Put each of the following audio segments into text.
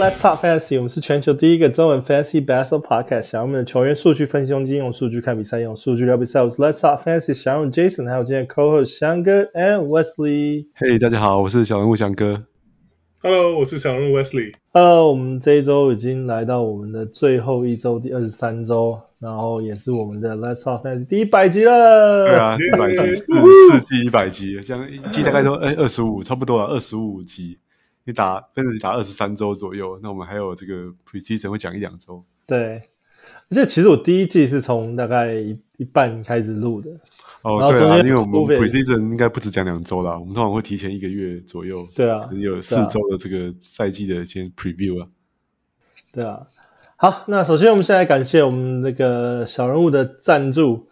Let's talk fantasy。我们是全球第一个中文 fantasy basketball podcast。想要我们的球员数据分析用金用数据看比赛，用数据聊比赛。我是 Let's talk fantasy 小人物 Jason，还有今天 co-host 翔哥 and Wesley。Hey，大家好，我是小人物翔哥。Hello，我是小人物 Wesley。Hello，我们这一周已经来到我们的最后一周，第二十三周，然后也是我们的 Let's talk fantasy 第一百集了。对啊，一百集，四 四季一百集，这样一季大概都哎二十五，差不多啊，二十五集。你打分子打二十三周左右，那我们还有这个 preseason 会讲一两周。对，而且其实我第一季是从大概一一半开始录的。哦，对啊，因为我们 preseason 应该不止讲两周啦，我们通常会提前一个月左右。对啊，有四周的这个赛季的先 preview 啊。对啊，好，那首先我们先来感谢我们那个小人物的赞助。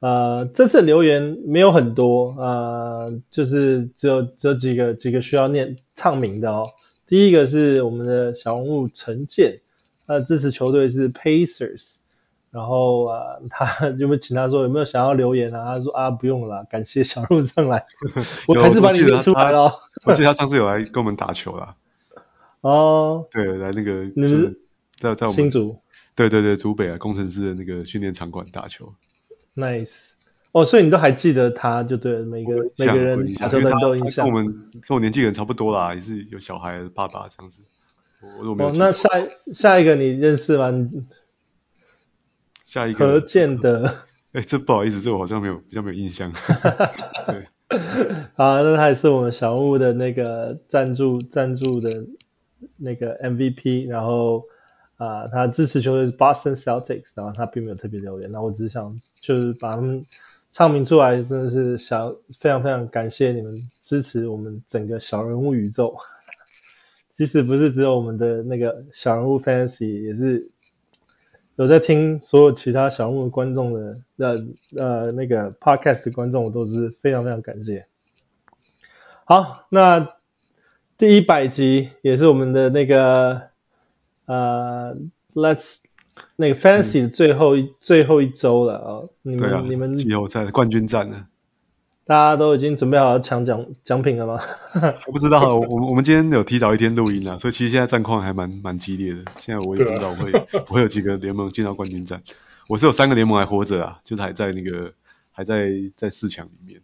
呃，这次留言没有很多，呃，就是只有只有几个几个需要念唱名的哦。第一个是我们的小人物陈建，他的支持球队是 Pacers，然后啊、呃，他 有没有请他说有没有想要留言啊？他说啊，不用了，感谢小鹿上来，我还是把你念出来了。我记得他上次有来跟我们打球啦。哦，对，来那个你们在在我们新竹，对对对，竹北啊，工程师的那个训练场馆打球。Nice，哦，所以你都还记得他，就对了，每个每个人打球的都有印象。跟我们跟我年纪人差不多啦，也是有小孩的爸爸这样子。我我没有。哦，那下下一个你认识吗？下一个何建德。哎，这不好意思，这我好像没有比较没有印象。对。啊，那他也是我们小物的那个赞助赞助的那个 MVP，然后。啊、呃，他支持球队是 Boston Celtics，然后他并没有特别留言。那我只是想就是把他们唱名出来，真的是想非常非常感谢你们支持我们整个小人物宇宙。即使不是只有我们的那个小人物 Fantasy，也是有在听所有其他小人物的观众的呃呃那个 Podcast 的观众，我都是非常非常感谢。好，那第一百集也是我们的那个。呃、Let's 那个 Fantasy 的最后一、嗯、最后一周了啊、哦！你们、啊、你们季后赛冠军战呢？大家都已经准备好要抢奖奖品了吗？我不知道，我我们今天有提早一天录音了，所以其实现在战况还蛮蛮激烈的。现在我也不知道会 我会有几个联盟进到冠军战。我是有三个联盟还活着啊，就是还在那个还在在四强里面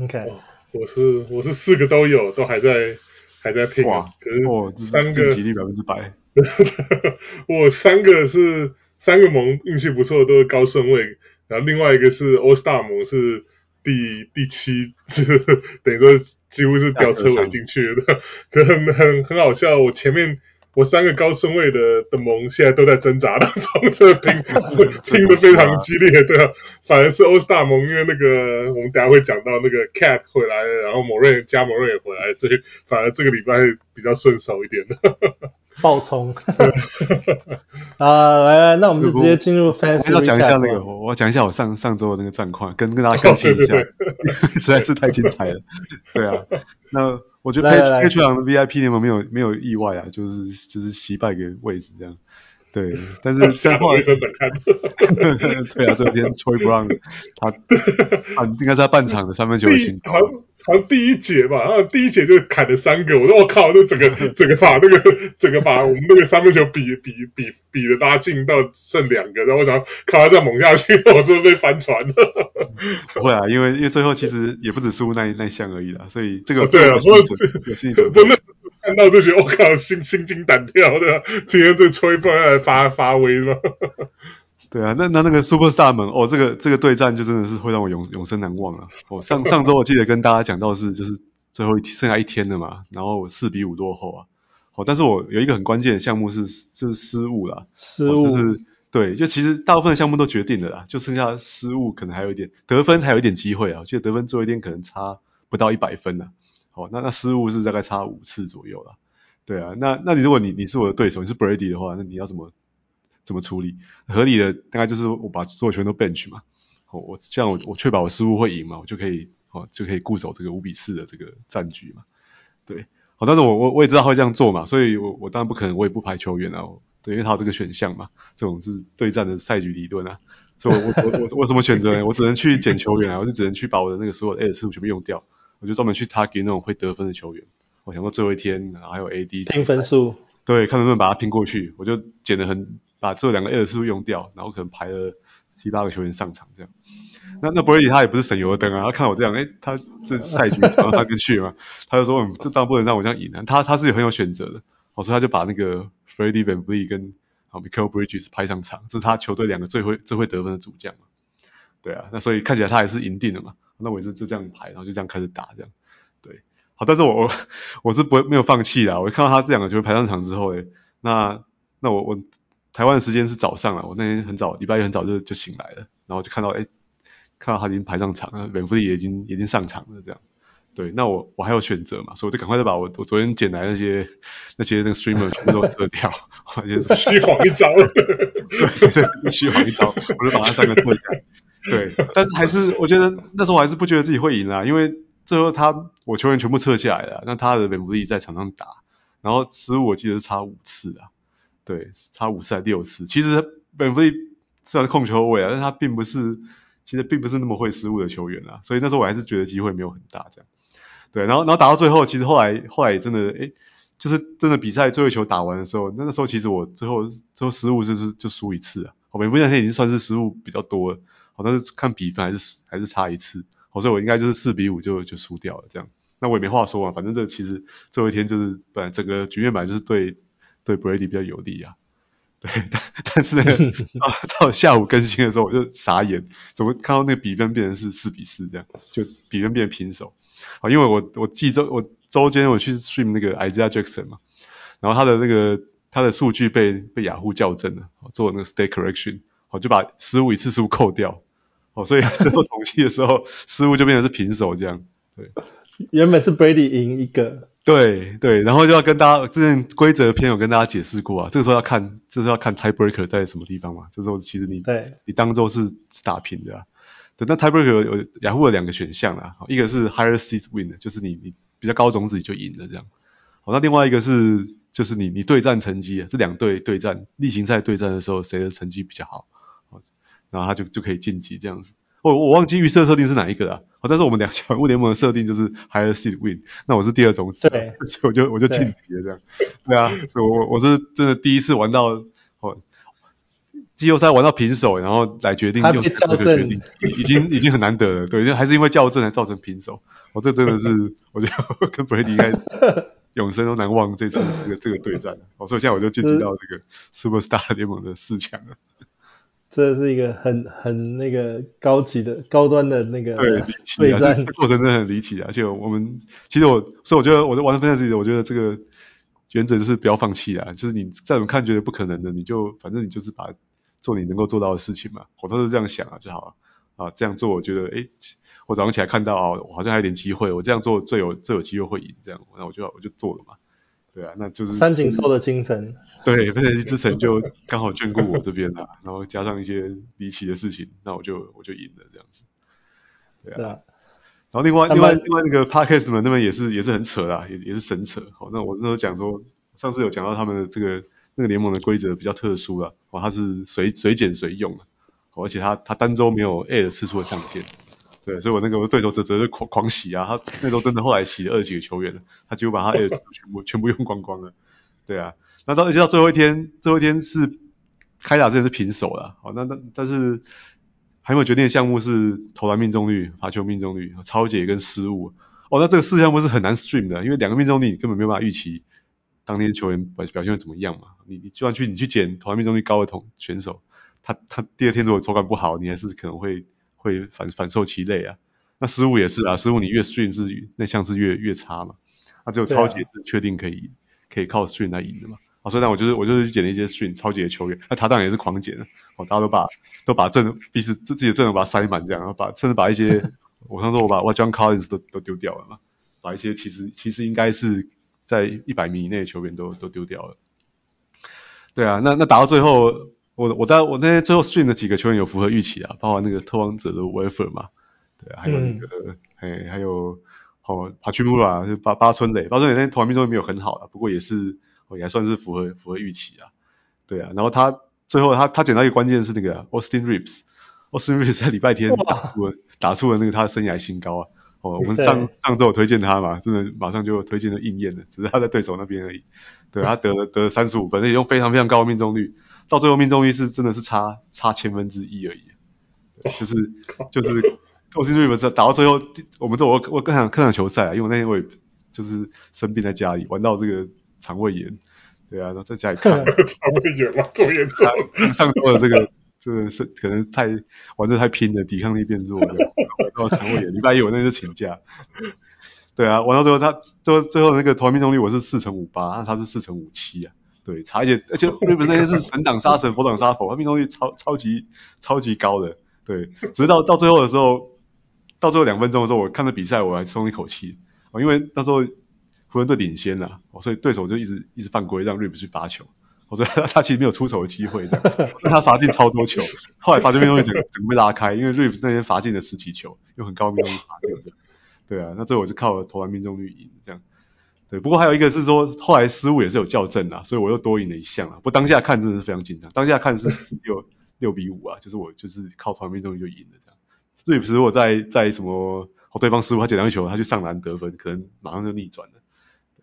OK，我是我是四个都有，都还在。还在拼，哇可是三个击率百分之百。我三个是三个盟运气不错，都是高顺位。然后另外一个是 All Star 盟是第第七，就 是等于说几乎是吊车尾进去的，可很很很好笑。我前面。我三个高顺位的的盟现在都在挣扎当中，这拼拼的非常激烈，对啊，反而是 All Star 盟，因为那个我们等下会讲到那个 Cat 回来了，然后某瑞加某瑞也回来，所以反而这个礼拜比较顺手一点的。爆冲！啊，来来，那我们就直接进入 Fantasy。要讲一下那个，我要讲一下我上上周的那个战况，跟跟大家更新一下，实在是太精彩了。对啊，那。我觉得 Patreon 的 VIP 联盟没有没有意外啊，就是就是惜败给位置这样，对，但是像后来成本看，对啊，这天 Troy Brown 他他应该是他半场的三分球。好像第一节吧，然后第一节就砍了三个，我说我靠，这整个 整个把那个整个把我们那个三分球比比比比的拉近到剩两个，然后我想靠他再猛下去，我真的被翻船了。不会啊，因为因为最后其实也不止输那那项而已啦，所以这个、哦、对啊，所以不是看到就觉得我靠，心心惊胆跳的，今天这吹风来发发威了。对啊，那那那个 Superstar 们哦，这个这个对战就真的是会让我永永生难忘了。哦，上上周我记得跟大家讲到是就是最后一天剩下一天了嘛，然后四比五落后啊。哦，但是我有一个很关键的项目是就是失误啦，失误、哦、就是对，就其实大部分的项目都决定了啦，就剩下失误可能还有一点得分还有一点机会啊。我记得得分最后一天可能差不到一百分呢。哦，那那失误是大概差五次左右啦。对啊，那那你如果你你是我的对手，你是 Brady 的话，那你要怎么？怎么处理？合理的大概就是我把所有球员都 bench 嘛，哦，我这样我我确保我失误会赢嘛，我就可以哦就可以固守这个五比四的这个战局嘛，对，好，但是我我我也知道会这样做嘛，所以我我当然不可能我也不排球员啊，对，因为他有这个选项嘛，这种是对战的赛局理论啊，所以我我我我，我怎么选择呢？我只能去捡球员啊，我就只能去把我的那个所有的 A 的次数全部用掉，我就专门去 target 那种会得分的球员，我想说最后一天，然后还有 AD 拼分数，对，看能不能把它拼过去。我就捡了很把这两个 A 的次数用掉，然后可能排了七八个球员上场这样。那那 Brady 他也不是省油的灯啊，他看我这样，哎，他这赛局传到他跟去嘛，他就说，嗯，这当然不能让我这样赢啊。他他是有很有选择的，所以他就把那个 Freddie VanVleet 跟啊 Michael Bridges 派上场，这是他球队两个最会最会得分的主将嘛。对啊，那所以看起来他还是赢定了嘛。那我也是就这样排，然后就这样开始打这样。对，好，但是我我我是不会没有放弃的。我看到他这两个球员排上场之后，哎，那那我我台湾的时间是早上了，我那天很早，礼拜一很早就就醒来了，然后就看到哎。看到他已经排上场了，VanVleet 也已经已经上场了，这样，对，那我我还有选择嘛，所以我就赶快就把我我昨天捡来那些那些那个 streamer 全部都撤掉，虚晃一招，对对，虚晃一招，我就把他三个撤掉，对，但是还是我觉得那时候我还是不觉得自己会赢啊，因为最后他我球员全部撤下来了，那他的 VanVleet 在场上打，然后失误我记得是差五次啊，对，差五次还六次，其实 VanVleet 虽然是控球位啊，但是他并不是。其实并不是那么会失误的球员啊，所以那时候我还是觉得机会没有很大这样。对，然后然后打到最后，其实后来后来也真的，诶，就是真的比赛最后一球打完的时候，那个时候其实我最后最后失误就是就输一次啊。我们不那天已经算是失误比较多了，好，但是看比分还是还是差一次，好，所以我应该就是四比五就就输掉了这样。那我也没话说啊，反正这其实最后一天就是本来整个局面本来就是对对 Brady 比较有利啊。对，但但是 呢，到到下午更新的时候，我就傻眼，怎么看到那个比分变成是四比四这样，就比分变平手。啊，因为我我记周我周间我去 stream 那个 Isaiah Jackson 嘛，然后他的那个他的数据被被雅虎校正了，做那个 state correction，好就把失误一次数扣掉，哦，所以最后统计的时候失误就变成是平手这样，对。原本是 Brady 赢一个，对对，然后就要跟大家之前规则篇有跟大家解释过啊，这个时候要看，就是要看 tiebreaker 在什么地方嘛，这时候其实你对你当做是打平的啊，对，那 tiebreaker 有，有雅虎有两个选项啊，一个是 higher seed win，就是你你比较高种子你就赢了这样，好，那另外一个是就是你你对战成绩啊，这两队对战例行赛对战的时候谁的成绩比较好，然后他就就可以晋级这样子。我我忘记预设设定是哪一个了，好，但是我们两小人物联盟的设定就是 higher seed win，那我是第二种子，对，所以我就我就晋级了这样，对，啊，所以我我是真的第一次玩到哦，季后赛玩到平手，然后来决定用这个决定，已经已经很难得了，对，还是因为校正才造成平手，我、哦、这真的是我觉得跟 Brady 应该 永生都难忘这次这个这个对战，哦，所以现在我就晋级到这个 Superstar 联盟的四强了。这是一个很很那个高级的高端的那个对离奇啊，这过程真的很离奇啊！而且我们其实我所以我觉得我在玩分享自己，我觉得这个原则就是不要放弃啊！就是你再怎么看觉得不可能的，你就反正你就是把做你能够做到的事情嘛，我都是这样想啊就好了啊！这样做我觉得哎，我早上起来看到啊，我好像还有点机会，我这样做最有最有机会会赢，这样那我就我就做了嘛。对啊，那就是三井寿的精神。对，分析之神就刚好眷顾我这边啦，然后加上一些离奇的事情，那我就我就赢了这样子。对啊。对啊，然后另外另外另外那个 Podcast 们那边也是也是很扯啦，也也是神扯。好，那我那时候讲说，上次有讲到他们的这个那个联盟的规则比较特殊了，哦，它是随随捡随用的，而且它它单周没有 A 的次数的上限。对，所以我那个对手泽泽就狂狂洗啊，他那时候真的后来洗了二十几个球员了，他几乎把他 A 的全部全部用光光了。对啊，那到而且到最后一天，最后一天是开打之前是平手了，好，那那但是还没有决定的项目是投篮命中率、罚球命中率、超解跟失误。哦，那这个四项目是很难 stream 的，因为两个命中率你根本没有办法预期当天球员表表现会怎么样嘛。你你就算去你去捡投篮命中率高的同选手，他他第二天如果手感不好，你还是可能会。会反反受其累啊，那失误也是啊，失误你越 stream 是那项是越越差嘛，那只有超级是确定可以、啊、可以靠 stream 来赢的嘛，啊，所以呢我就是我就是去捡了一些 stream 抄截的球员，那他当然也是狂捡的，哦，大家都把都把阵彼此自己的阵容把它塞满这样，然后把甚至把一些我上次我把我 John Collins 都都丢掉了嘛，把一些其实其实应该是在一百米以内的球员都都丢掉了，对啊，那那打到最后。我我在我那天最后训的几个球员有符合预期啊，包括那个特王者的 Weaver 嘛，对，还有那个，哎、嗯，还有哦，Hachimura 就八八村垒，八村垒那天投篮命中率没有很好啊，不过也是哦，也还算是符合符合预期啊，对啊，然后他最后他他捡到一个关键是那个 Austin Reeves，Austin Reeves 在礼拜天打出了打出了那个他的生涯新高啊，哦，我们上上周有推荐他嘛，真的马上就推荐就应验了，只是他在对手那边而已。对，他得了得了三十五分，而且用非常非常高的命中率，到最后命中率是真的是差差千分之一而已。就是就是我是瑞文斯打到最后，我们这我我更想看场球赛啊，因为我那天我也就是生病在家里玩到这个肠胃炎，对啊，然后在家里看 肠胃炎嘛，这么严重。上周的这个这个是可能太玩的太拼了，抵抗力变弱，然后肠胃炎。礼拜一我那天就请假。对啊，玩到最后他最后最后那个投篮命中率我是四乘五八，那他是四乘五七啊。对，差一点，而且瑞文斯那天是神挡杀神，佛挡杀佛，他命中率超超级超级高的。对，直到到最后的时候，到最后两分钟的时候，我看着比赛，我还松一口气，哦，因为那时候湖人队领先了，哦，所以对手就一直一直犯规，让 Reeves 去罚球，我说他他其实没有出手的机会的，但他罚进超多球，后来罚球命中率整个整个被拉开，因为 Reeves 那天罚进了十几球，又很高命中率罚进的，对啊，那最后我就靠投篮命中率赢这样，对，不过还有一个是说后来失误也是有校正啊，所以我又多赢了一项啊，不过当下看真的是非常紧张，当下看是 六。六比五啊，就是我就是靠团命中率就赢了这样。瑞普斯如果在在什么哦对方失误，他捡到一球，他去上篮得分，可能马上就逆转了。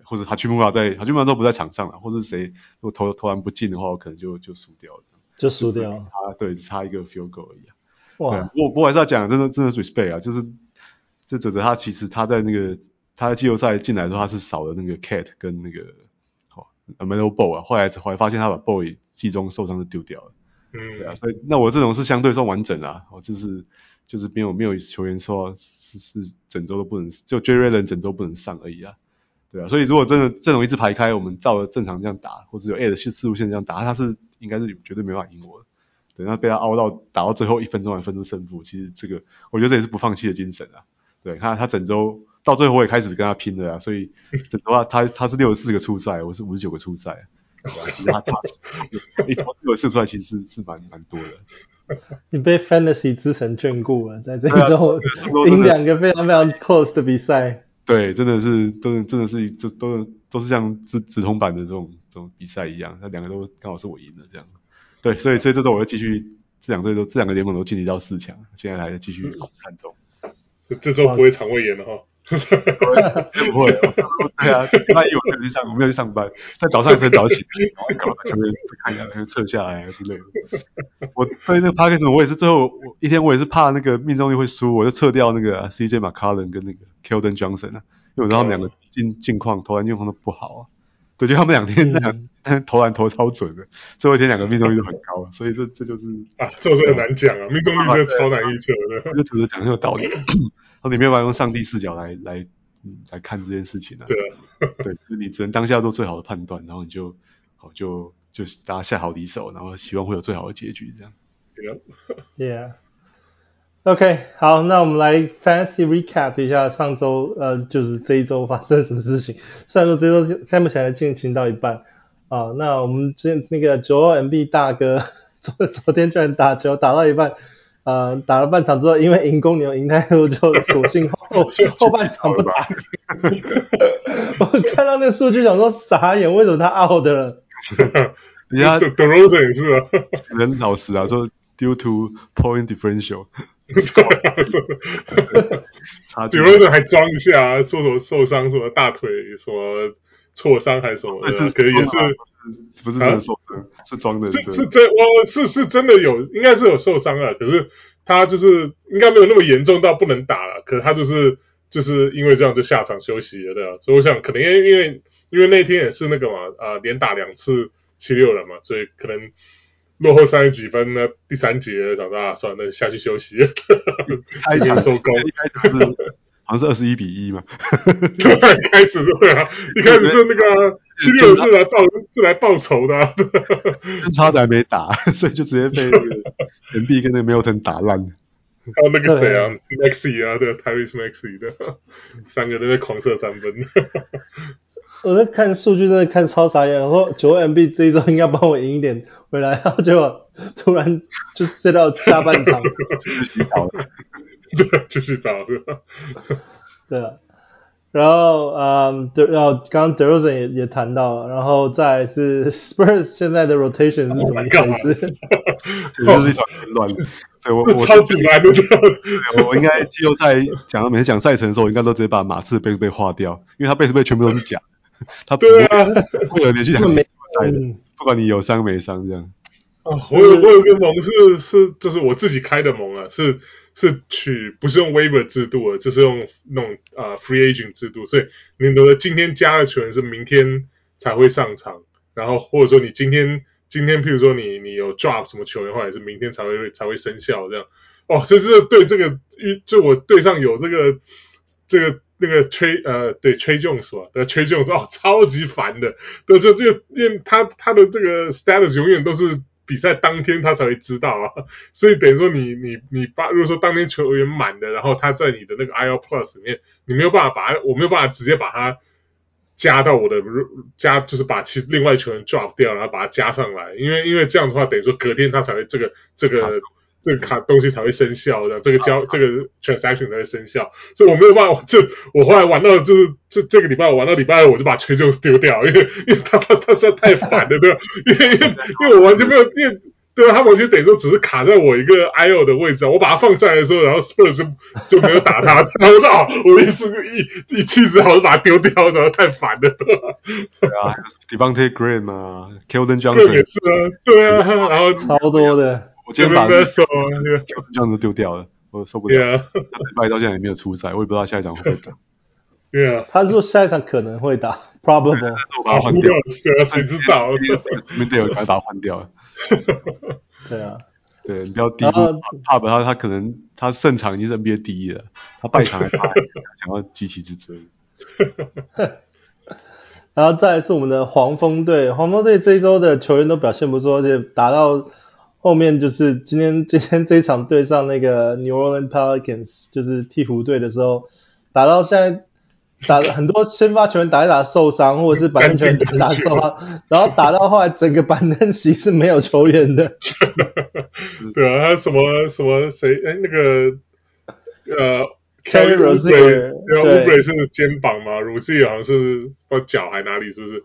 或者他去木马在他去木马都不在场上了，或者谁如果投投篮不进的话，我可能就就输掉了。就输掉了。他对只差一个 field goal 而已啊。哇。不过不过还是要讲，真的真的 respect 啊，就是这泽泽他其实他在那个他在季后赛进来的时候，他是少了那个 cat 跟那个哦 LaMelo Ball 啊，后来后来发现他把 Ball 季中受伤就丢掉了。嗯，对啊，所以那我这种是相对算完整啊，哦，就是就是没有没有球员说是是整周都不能，就 Jarrett Allen 整周不能上而已啊，对啊，所以如果真的阵容一直排开，我们照着正常这样打，或者有 A 的四四路线这样打，他是应该是绝对没办法赢我的，对，那被他凹到打到最后一分钟才分出胜负，其实这个我觉得这也是不放弃的精神啊，对，他他整周到最后我也开始跟他拼了啊，所以整的话他他是六十四个出赛，我是五十九个出赛。他他一投就射出来，其实是是蛮蛮多的。你被 Fantasy 之神眷顾了，在这一周赢两个非常非常 close 的比赛。对，真的是都真的是这都都是像直直通版的这种这种比赛一样，那两个都刚好是我赢的这样。对，所以所以这周我会继续这两队都这两个联盟都晋级到四强，现在还在继续看中。这周不会肠胃炎了哈。不会，对啊，那一我没有去上，我没有去上班，但早上才早起，然后搞全部看一下，撤下来啊之类的。我对那个 Parkinson 我也是最后我一天我也是怕那个命中率会输，我就撤掉那个 CJ McCollum 跟那个 Keldon Johnson 啊，因为我知道他们两个近近况投篮近况都不好啊。对，就他们两天那两投篮投超准的，最后一天两个命中率都很高，所以这这就是啊，这个很难讲啊，命中率真的超难预测的。就只是讲很有道理。然后你没有办法用上帝视角来来嗯来看这件事情啊。对啊，对，就是你只能当下做最好的判断，然后你就好就就大家下好离手，然后希望会有最好的结局这样。Yeah. OK，好，那我们来 fancy recap 一下上周呃就是这一周发生了什么事情。虽然说这周现目前还进行到一半啊，那我们之前那个 Joel Embiid 大哥昨昨天居然打球打到一半。呃，打了半场之后，因为赢公牛赢太多，就索性后 后半场不打。我看到那个数据，想说傻眼，为什么他 out 了？人家 DeRozan 也是啊，很老实啊，说 due to point differential。DeRozan 还装一下，说什么受伤，什么大腿，什么挫伤还是什么的，可以也是。不是真的受伤，是装的。是是真，我是是真的有，应该是有受伤了。可是他就是应该没有那么严重到不能打了。可是他就是就是因为这样就下场休息了，对吧？所以我想可能因为因为因为那天也是那个嘛，啊，连打两次七六人嘛，所以可能落后三十几分呢，第三节长大算了，那下去休息，开年收工。好像是二十一比一嘛，对，开始是对啊，一开始是那个七六是来报是来报仇的，啊，差点没打，所以就直接被那个 Embiid 跟那个 Milton 打烂。还有那个谁啊，Maxey 啊，对，Tyrese Maxey 的，三个都在狂射三分。我在看数据，真的看超傻眼。然后九 Embiid 这一周应该帮我赢一点回来，然后结果突然就睡到下半场就洗澡了。对，就是找的。对啊，然后嗯，对，然后刚刚 DeRozan 也也谈到了，然后再来是 Spurs 现在的 rotation 是什么意思？这就是一场混乱。对我 我超级难的。对，我应该季后赛讲每次讲赛程的时候，我应该都直接把马刺的背背划掉，因为他背背全部都是假，他不会会有连续两场赛的，不管你有伤没伤这样。哦，我有我有个盟是是就是我自己开的盟啊，是是取不是用 waiver 制度的，就是用那种啊、free agent 制度，所以你的今天加的球员是明天才会上场，然后或者说你今天今天譬如说你你有 drop 什么球员的话，也是明天才会才会生效这样。哦，所以是对这个就我队上有这个这个那个崔呃对 Tre Jones 吧，对 Tre Jones 哦超级烦的，对就这个因为他他的这个 status 永远都是。比赛当天他才会知道啊，所以等于说你你你把如果说当天球员满的，然后他在你的那个 IO Plus 里面，你没有办法把，我没有办法直接把他加到我的加，就是把其另外球员 drop 掉，然后把他加上来，因为因为这样的话，等于说隔天他才会这个这个。这个卡东西才会生效的，这个交这个 transaction 才会生效，所以我没有办法，就我后来玩到就是这这个礼拜我玩到礼拜二，我就把 Tre Jones 丢掉，因为 因为他他他实在太烦了，对吧？因为因为因为我完全没有，因为对啊？他完全等于说只是卡在我一个 IO 的位置，我把它放上来的时候，然后 Spurs 就就没有打他，然后我说哦，我一时一一气之后就把它丢掉，然后太烦了，对吧？对啊，Devonte' Graham 啊，Keldon Johnson 也是啊，对啊，然后超多的。我今天把这样子丢掉了，我受不了。Yeah. 他礼拜到现在也没有出赛，我也不知道下一场会不会打。对啊，他说下一场可能会打，probable。我把他换掉，谁知道？明天有把他换掉了。对啊，对，你不要低估帕布，他他可能他胜场已经是 NBA 第一了，他败场还怕想要急起直追。然后再来是我们的黄蜂队，黄蜂队这一周的球员都表现不错，而且打到。后面就是今天 今天这一场对上那个 New Orleans Pelicans，就是鹈鹕队的时候，打到现在打很多先发球员打一打受伤，或者是板凳球员打一打受伤，然后打到后来整个板凳席是没有球员的。对啊，他什么什么谁哎那个呃 Terry Rozier 对啊，Oubre 是肩膀嘛，Rozier 好像是不知道脚还哪里是不是？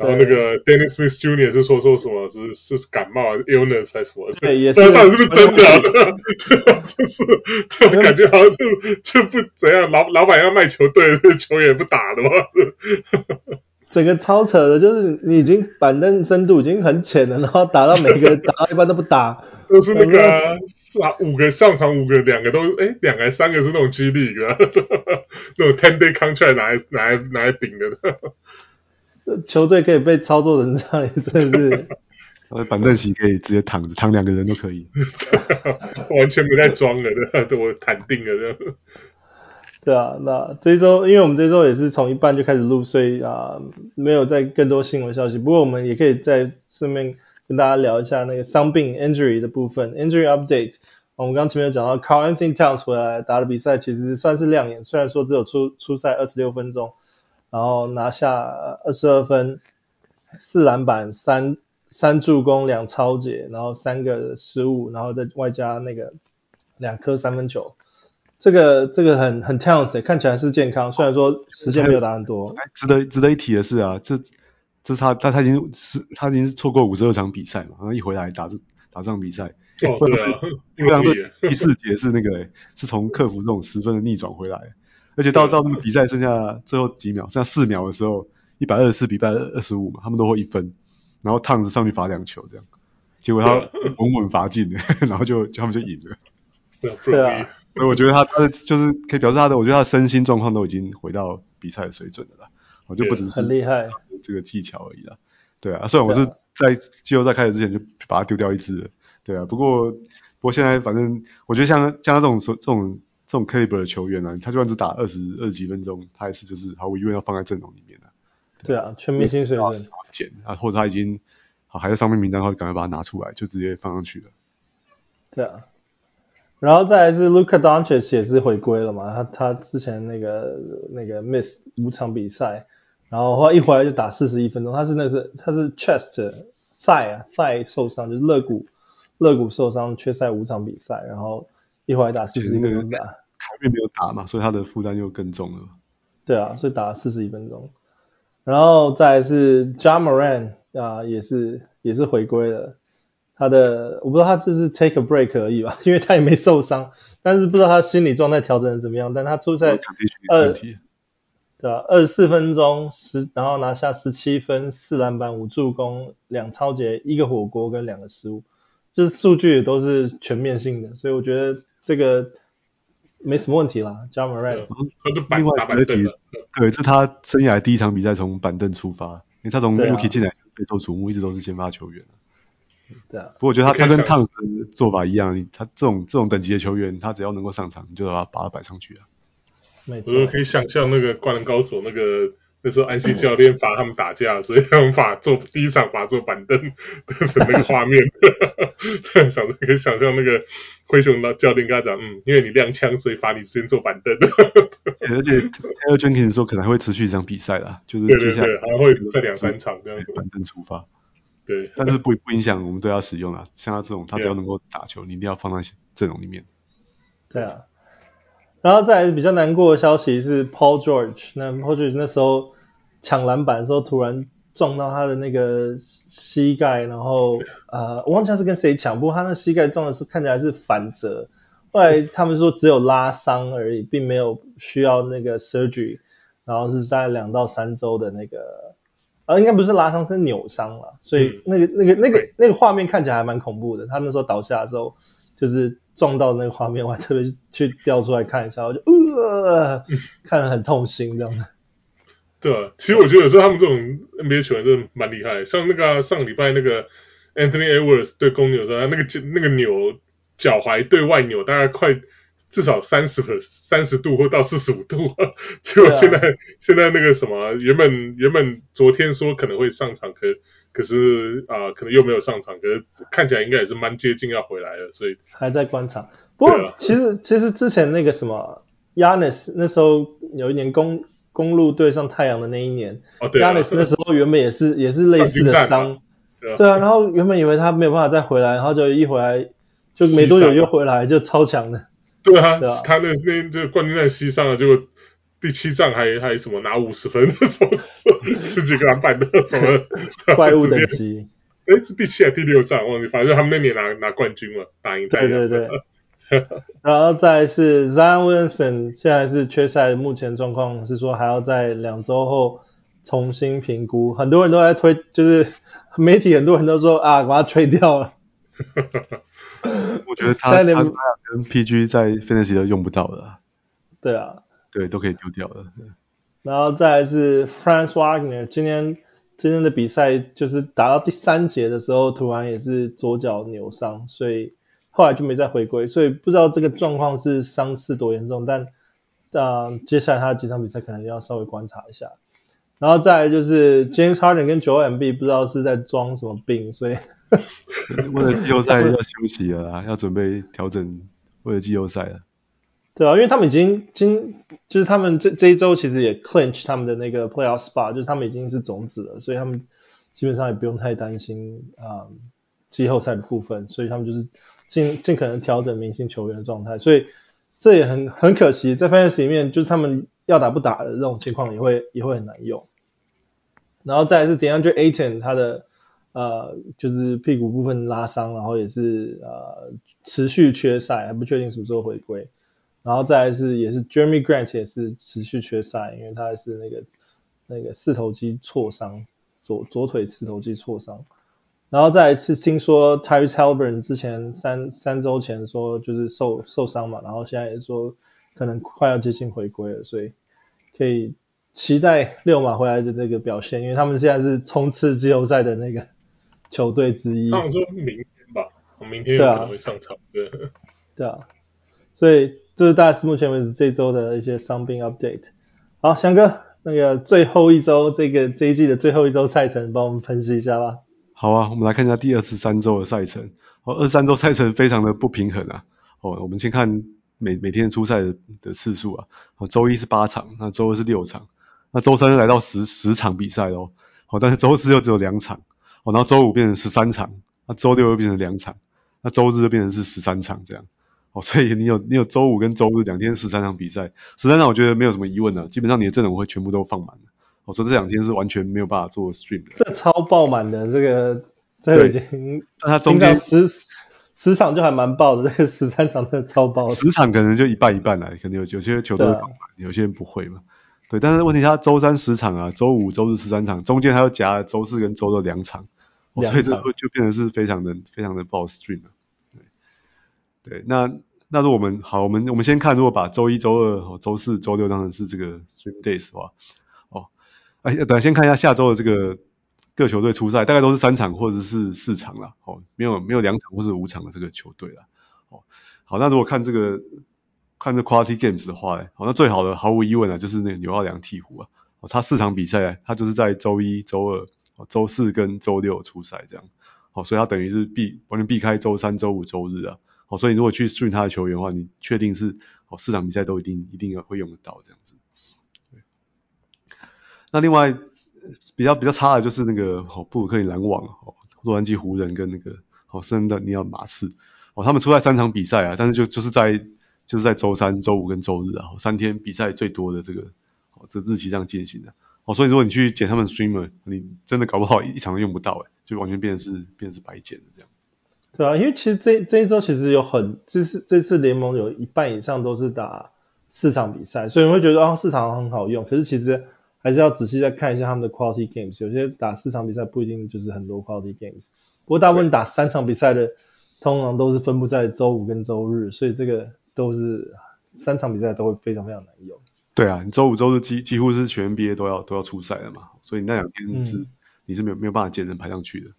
然后那个 Dennis Smith Jr. 是说说什么？是是感冒还是 illness 还是什么？对，也是。到底是不是真的？就是感觉好像就就不怎样。老老板要卖球队，这 球员不打的嘛？整个超扯的，就是你已经板凳深度已经很浅了，然后打到每个人打到一半都不打，都是那个是啊，五个上场五个，两个都哎，两个三个是那种 G League 那种 ten day contract 拿来拿来拿来顶的。球队可以被操作成这样，真的是。板凳席可以直接躺着，躺两个人都可以。完全不带装的，对，我躺定了，对。对啊，那这一周，因为我们这周也是从一半就开始录，所以啊，没有再更多新闻消息。不过我们也可以再顺便跟大家聊一下那个伤病 injury 的部分，injury update。我们刚前面有讲到，Carl Anthony Towns 回来打的比赛其实算是亮眼，虽然说只有出出赛二十六分钟。然后拿下二十二分，四篮板，三三助攻，两超解，然后三个失误，然后再外加那个两颗三分球，这个这个很很 talented，看起来是健康，虽然说时间没有打很多。值得值得一提的是啊，这这是他他他已经是他已经是错过五十二场比赛嘛，然后一回来打这打这场比赛，哦对啊，对啊，第四节是那个是从克服这种十分的逆转回来。而且到到那个比赛剩下最后几秒，剩下四秒的时候，一百二十四比一百二十五嘛，他们都会一分，然后烫子上去罚两球这样，结果他稳稳罚进了，然后就他们就赢了。对啊，所以我觉得他他的就是可以表示他的，我觉得他的身心状况都已经回到比赛的水准了啦，我就不只是很厉害这个技巧而已啦。对啊，虽然我是在季后赛开始之前就把他丢掉一支了，对啊，不过不过现在反正我觉得像像他这种这种。这种 caliber 的球员呢、啊，他就算只打二十二十几分钟，他也是就是毫无疑问要放在阵容里面的。对啊，全明星水准。减啊，或者他已经好还在上面名单，他就赶快把它拿出来，就直接放上去了。对啊，然后再来是 Luka Doncic 也是回归了嘛，他他之前那个那个 miss 五场比赛，然后后来一回来就打四十一分钟，他是那是他是 chest thigh 啊 thigh 受伤，就是肋骨肋骨受伤，缺赛五场比赛，然后一回来打四十一分钟打。凯瑞没有打嘛，所以他的负担又更重了。对啊，所以打了四十一分钟。然后再来是 Ja Morant 啊，也是也是回归了。他的我不知道他就是 take a break 而已吧，因为他也没受伤，但是不知道他心理状态调整的怎么样。但他出赛二，对吧？二十四分钟十，然后拿下十七分、四篮板、五助攻、两抄截、一个火锅跟两个失误，就是数据也都是全面性的，所以我觉得这个没什么问题啦。Ja Morant，他就板打板凳了。对，这是他生涯第一场比赛从板凳出发，因为他从 Rookie 进来备受瞩目，一直都是先发球员。对啊，不过我觉得他他跟汤神做法一样，他这种这种等级的球员，他只要能够上场，你就把他把他摆上去啊。没错，我可以想象那个灌篮高手那个那时候安西教练罚他们打架，所以他们罚坐第一场罚坐板凳的那个画面，想可以想象那个灰熊的教练跟他讲，嗯，因为你亮枪，所以罚你先坐板凳。而且 Taylor Jenkins 说可能还会持续一场比赛啦，就是接下来还会再两三场这样子，板凳出发。对，但是不不影响我们对他使用啊。像他这种，他只要能够打球，你一定要放在阵容里面。对啊，然后再来比较难过的消息是 Paul George，那 Paul George 那时候抢篮板的时候突然撞到他的那个膝盖，然后呃，我忘记他是跟谁抢，不过他那膝盖撞的是看起来是反折，后来他们说只有拉伤而已，并没有需要那个 surgery，然后是在两到三周的那个。呃，应该不是拉伤，是扭伤了，所以那个、嗯、那个、那个、那个画面看起来还蛮恐怖的。他那时候倒下的时候，就是撞到那个画面，我还特别去调出来看一下，我就呃，看得很痛心这样的。对啊，其实我觉得有时候他们这种 NBA 球员真的蛮厉害，像那个、啊、上礼拜那个 Anthony Edwards 对公牛的时候，那个那个扭脚踝对外扭，大概快。至少三十分三十度或到四十五度，结果现在、啊、现在那个什么，原本原本昨天说可能会上场，可可是啊、呃，可能又没有上场，可是看起来应该也是蛮接近要回来了，所以还在观察。不过其实、啊、其实之前那个什么 Giannis 那时候有一年公公路对上太阳的那一年，哦对啊，Giannis 那时候原本也是也是类似的伤，对啊，对啊，然后原本以为他没有办法再回来，然后就一回来就没多久又回来，就超强的。对啊，对啊他那那就冠军赛西上了，结果第七战还还什么拿五十分，什么十十几个篮板的什么怪物等级？哎，是第七还是第六战？忘记，反正他们那年拿拿冠军了，打赢太阳。对对对。然后再来是 Zion Williamson，现在是缺赛，目前状况是说还要在两周后重新评估。很多人都在推，就是 媒体很多人都说啊，把他吹掉了。我觉得他他跟 PG 在 Fantasy 都用不到了。对啊，对，都可以丢掉了。然后再来是 Franz Wagner，今天今天的比赛就是打到第三节的时候，突然也是左脚扭伤，所以后来就没再回归，所以不知道这个状况是伤势多严重，但啊、呃，接下来他的几场比赛可能要稍微观察一下。然后再来就是 James Harden 跟 Joel Embiid 不知道是在装什么病，所以。为了季后赛要休息了啊，要准备调整，为了季后赛了。对啊，因为他们已经今就是他们这这一周其实也 clinch 他们的那个 playoff spot，就是他们已经是种子了，所以他们基本上也不用太担心啊、嗯、季后赛的部分，所以他们就是尽尽可能调整明星球员的状态，所以这也很很可惜，在 fans 里面就是他们要打不打的这种情况也会也会很难用。然后再是 DeAndre Ayton 他的。呃，就是屁股部分拉伤，然后也是呃持续缺赛，还不确定什么时候回归。然后再来是也是 Jeremy Grant 也是持续缺赛，因为他是那个那个四头肌挫伤，左左腿四头肌挫伤。然后再一次听说 Tyrese Haliburton 之前三三周前说就是受受伤嘛，然后现在也说可能快要接近回归了，所以可以期待六马回来的那个表现，因为他们现在是冲刺季后赛的那个。球队之一，他们说明天吧，我明天有可能会上场。对啊，对，对啊，所以这是大概是目前为止这周的一些伤病 update。好，翔哥，那个最后一周这个这一季的最后一周赛程，帮我们分析一下吧。好啊，我们来看一下第二十三周的赛程。哦，二十三周赛程非常的不平衡啊。哦，我们先看每每天出赛的的次数啊。哦，周一是八场，那周二是六场，那周三来到十十场比赛喽。哦，但是周四又只有两场。哦，然后周五变成十三场，那周六又变成两场，那周日就变成是十三场这样。哦，所以你有你有周五跟周日两天十三场比赛，十三场我觉得没有什么疑问的，基本上你的阵容会全部都放满的。我、哦、说这两天是完全没有办法做 stream 的。这超爆满的，这个这个已经，但它中间十十场就还蛮爆的，这个十三场真的超爆的。十场可能就一半一半来，可能有有些球队满，啊、有些人不会嘛。对，但是问题他周三十场啊，周五、周日十三场，中间还要夹周四跟周六两场，哦、所以这就变得是非常的非常的爆 stream 了。对，那那如果我们好，我们我们先看，如果把周一、周二、周四、周六当成是这个 stream days 的话，哦，哎，等下先看一下下周的这个各球队出赛，大概都是三场或者是四场啦，哦，没有没有两场或是五场的这个球队啦，哦，好，那如果看这个看这 quality games 的话，好，那最好的毫无疑问啊，就是那个纽奥良鹈鹕啊，哦，他四场比赛，他就是在周一、周二、周四跟周六出赛这样，哦，所以他等于是避完全避开周三、周五、周日啊。哦，所以如果去训他的球员的话，你确定是哦四场比赛都一定一定要会用得到这样子。那另外比较比较差的就是那个哦布鲁克林篮网哦洛杉矶湖人跟那个哦圣安东尼奥马刺哦他们出赛三场比赛啊，但是就就是在就是在周三、周五跟周日啊三天比赛最多的这个哦这日期这样进行的哦，所以如果你去捡他们 streamer，你真的搞不好一场都用不到诶，就完全变成是变成是白捡的这样。对啊，因为其实这这一周其实有很，这次这次联盟有一半以上都是打四场比赛，所以你会觉得啊四场很好用，可是其实还是要仔细再看一下他们的 quality games，有些打四场比赛不一定就是很多 quality games，不过大部分打三场比赛的通常都是分布在周五跟周日，所以这个都是三场比赛都会非常非常难用。对啊，你周五周日几几乎是全 NBA 都要都要出赛了嘛，所以那两天是、嗯、你是没有没有办法见人排上去的。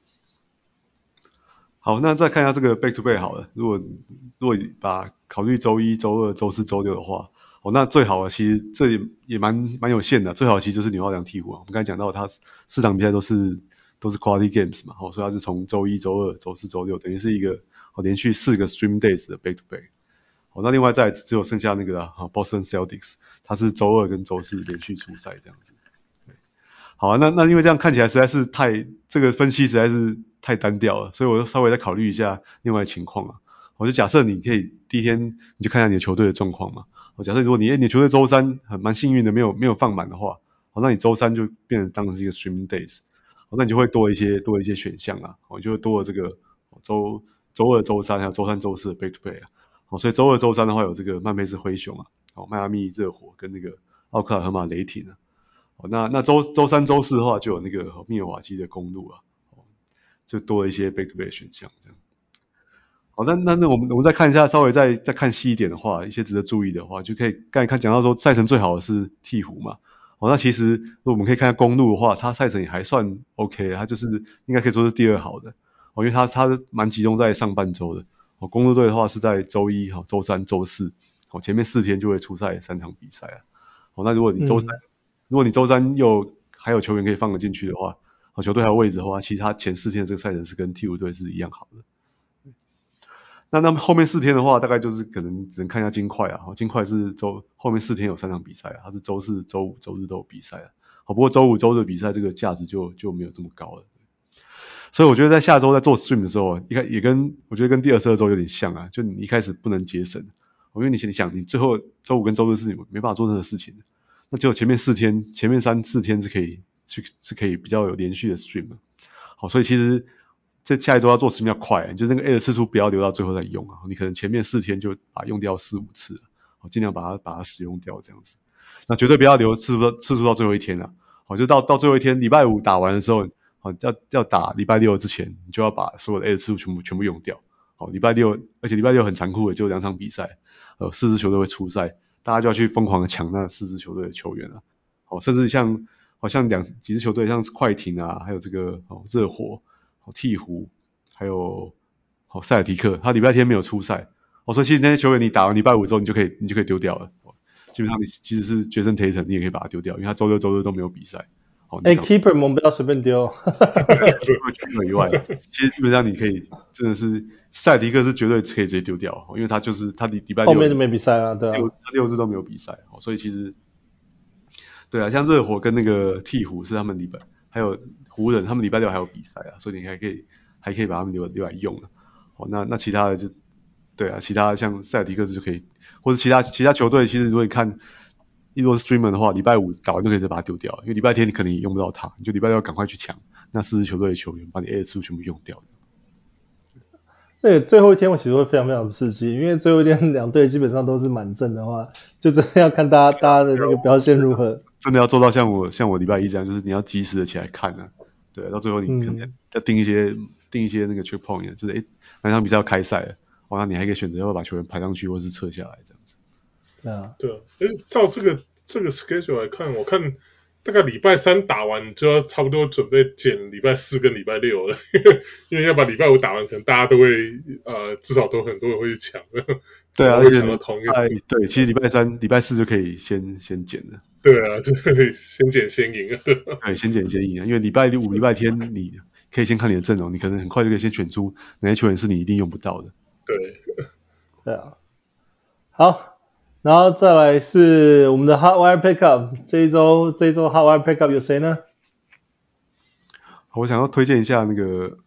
好，那再看一下这个 back to back 好了。如果如果把考虑周一、周二、周四、周六的话，哦，那最好的其实这也也蛮蛮有限的。最好其实就是纽奥良鵜鹕啊。我们刚才讲到，他四场比赛都是都是 quality games 嘛，哦，所以他是从周一、周二、周四、周六，等于是一个哦连续四个 stream days 的 back to back。哦，那另外再只有剩下那个啊，Boston Celtics，他是周二跟周四连续出赛这样子。对，好啊，那那因为这样看起来实在是太这个分析实在是。太单调了，所以我就稍微再考虑一下另外情况啊。我就假设你可以第一天你就看一下你的球队的状况嘛。我假设如果你你球队周三很蛮幸运的没有没有放满的话，好，那你周三就变成当成是一个 streaming days，好，那你就会多一些多一些选项啊。我就会多了这个周周二、周三还有周三、周四的 back to back 啊。好，所以周二、周三的话有这个曼菲斯灰熊啊，哦，迈阿密热火跟那个奥克拉荷马雷霆啊。好，那那周周三、周四的话就有那个密尔瓦基的公路啊。就多了一些 back to back 选项，这样。好，那那那我们我们再看一下，稍微再再看细一点的话，一些值得注意的话，就可以刚才看讲到说赛程最好的是鹈鹕嘛。哦，那其实如果我们可以看下公路的话，它赛程也还算 OK，它就是应该可以说是第二好的。哦，因为它它蛮集中在上半周的。哦，公路队的话是在周一、哈周三、周四，哦前面四天就会出赛三场比赛啊。哦，那如果你周三，嗯、如果你周三又还有球员可以放得进去的话。哦，球队还有位置的话，其他前四天的这个赛程是跟鵜鹕队是一样好的。那那么后面四天的话，大概就是可能只能看一下金块啊。金块是周后面四天有三场比赛啊，它是周四、周五、周日都有比赛啊。好，不过周五、周日比赛这个价值就就没有这么高了。所以我觉得在下周在做 stream 的时候，一开也跟我觉得跟第二十二周有点像啊，就你一开始不能节省，因为你你想你最后周五跟周日是你没办法做任何事情的，那只有前面四天，前面三四天是可以。是是可以比较有连续的 stream，好，所以其实这下一周要做 stream 要快，就那个 A 的次数不要留到最后再用啊，你可能前面四天就把用掉四五次，好，尽量把它把它使用掉这样子，那绝对不要留次数次数到最后一天啊，好，就到到最后一天礼拜五打完的时候，好，要要打礼拜六之前，你就要把所有的 A 的次数全部全部用掉，好，礼拜六，而且礼拜六很残酷的，就两场比赛，呃，四支球队会出赛，大家就要去疯狂的抢那四支球队的球员啊，好，甚至像。好像两几支球队，像快艇啊，还有这个哦热火、哦鹈鹕，还有哦塞尔提克，他礼拜天没有出赛，哦所以其实那些球员你打完礼拜五之后，你就可以你就可以丢掉了，基本上你其实是决胜 Tatum，你也可以把它丢掉，因为他周六周日都没有比赛。哎，Keeper 我们不要随便丢，哈哈哈哈哈。以外，其实基本上你可以真的是塞尔提克是绝对可以直接丢掉，因为他就是他礼礼拜六后面就没比赛了，对啊，六他六日都没有比赛，所以其实。对啊，像热火跟那个鹈鹕是他们礼拜，还有湖人他们礼拜六还有比赛啊，所以你还可以还可以把他们留留来用了。哦，那那其他的就对啊，其他像塞尔提克斯就可以，或者其他其他球队，其实如果你看，如果是 streamer 的话，礼拜五打完就可以直接把它丢掉，因为礼拜天你可能也用不到它，你就礼拜六赶快去抢那四支球队的球员，把你 A 的次数全部用掉。那最后一天我其实会非常非常刺激，因为最后一天两队基本上都是满阵的话，就真的要看大家大家的那个表现如何。真的要做到像我像我礼拜一这样，就是你要及时的起来看啊。对，到最后你可能要定一些、嗯、定一些那个 check point，就是诶，哪场比赛要开赛了，哇，那你还可以选择要把球员排上去，或是撤下来这样子。对啊，对，而且照这个这个 schedule 来看，我看大概礼拜三打完就要差不多准备剪礼拜四跟礼拜六了，因为要把礼拜五打完，可能大家都会呃，至少都很多人会去抢。对啊，而且哎，对，其实礼拜三、礼拜四就可以先先剪了。对啊，就可以先剪先赢啊。对，先剪先赢啊，因为礼拜五、礼拜天你可以先看你的阵容，你可能很快就可以先选出哪些球员是你一定用不到的。对，对啊。好，然后再来是我们的 Hot Wire Pickup，这一周这一周 Hot Wire Pickup 有谁呢？我想要推荐一下那个，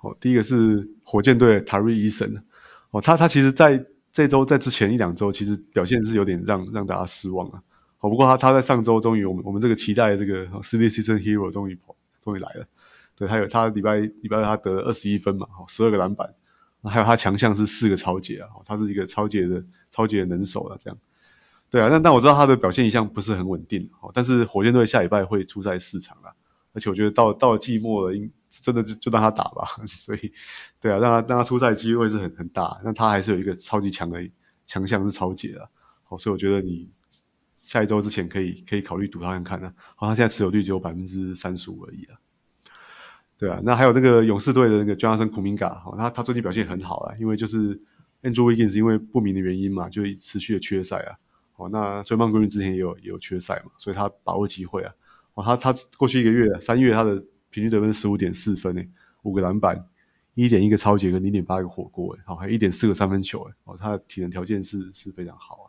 哦，第一个是火箭队 Tari Eason，哦，他他其实在这周在之前一两周其实表现是有点让让大家失望啊。哦，不过他他在上周终于我们我们这个期待的这个 Silly Season Hero 终于终于来了，对，还有他礼拜礼拜他得了二十一分嘛，哦，十二个篮板，还有他强项是四个抄截啊，他是一个抄截的抄截的能手啊，这样，对啊，但但我知道他的表现一向不是很稳定，哦，但是火箭队下礼拜会出赛四场啊，而且我觉得到到了季末了，应真的就就让他打吧，所以对啊，让他让他出赛机会是很很大，那他还是有一个超级强的强项是抄截啊，好，所以我觉得你。下一周之前可以可以考虑赌他看看呢，好，他现在持有率只有百分之三十五而已啊。对啊，那还有那个勇士队的那个 Jonathan Kuminga，好，他他最近表现很好啊，因为就是 Andrew Wiggins 因为不明的原因嘛，就持续的缺赛啊。好，那 Draymond Green 之前也有也有缺赛嘛，所以他把握机会啊。哦，他他过去一个月三月他的平均得分十五点四分诶，五个篮板，一点一个抄截跟零点八个火锅诶，好，还一点四个三分球诶，哦，他的体能条件是是非常好啊。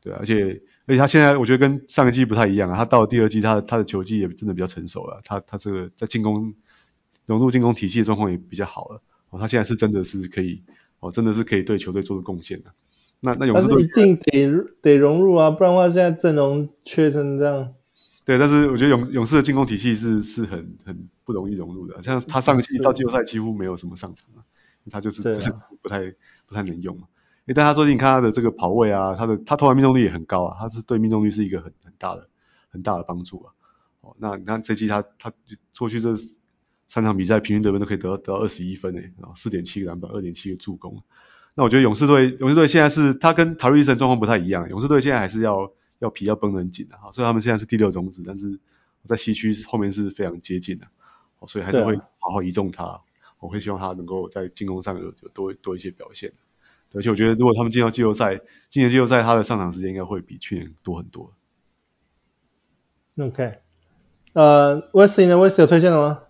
对啊，而且而且他现在我觉得跟上个季不太一样啊，他到了第二季，他的他的球技也真的比较成熟了，他他这个在进攻融入进攻体系的状况也比较好了，哦，他现在是真的是可以，哦，真的是可以对球队做出贡献的。那那勇士队一定得得融入啊，不然的话现在阵容缺成这样。对，但是我觉得勇勇士的进攻体系是是很很不容易融入的，像他上个季到季后赛几乎没有什么上场啊，他就是真的不太不太能用。诶，但他最近看他的这个跑位啊，他的他投篮命中率也很高啊，他是对命中率是一个很很大的很大的帮助啊。哦，那你看这季他他过去这三场比赛平均得分都可以得到得到二十一分诶，然后四点七个篮板，二点七个助攻。那我觉得勇士队勇士队现在是他跟塔瑞伊森状况不太一样，勇士队现在还是要要皮要绷得很紧的哈，所以他们现在是第六种子，但是在西区后面是非常接近的，哦，所以还是会好好倚重他，我会希望他能够在进攻上有有多多一些表现。而且我觉得，如果他们进到季后赛，今年季后赛他的上场时间应该会比去年多很多。OK，呃，Wesley 呢？Wesley 有推荐的吗？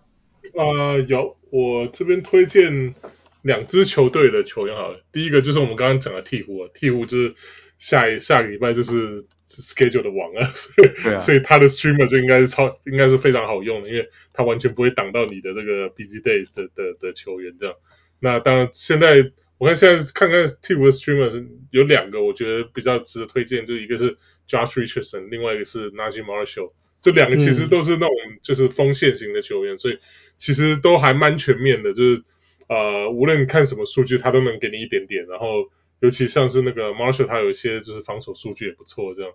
呃，有，我这边推荐两支球队的球员好了。第一个就是我们刚刚讲的鹈鹕啊，鵜鹕就是下一下个礼拜就是 schedule 的王啊，所以啊，所以他的 streamer 就应该是超，应该是非常好用的，因为他完全不会挡到你的这个 busy days 的的的球员这样。那当然现在。我看现在看看鵜鹕的 streamer 是有两个，我觉得比较值得推荐，就一个是 Josh Richardson，另外一个是 Naji Marshall，这两个其实都是那种就是锋线型的球员，嗯、所以其实都还蛮全面的，就是呃无论看什么数据，他都能给你一点点，然后尤其像是那个 Marshall，他有一些就是防守数据也不错，这样，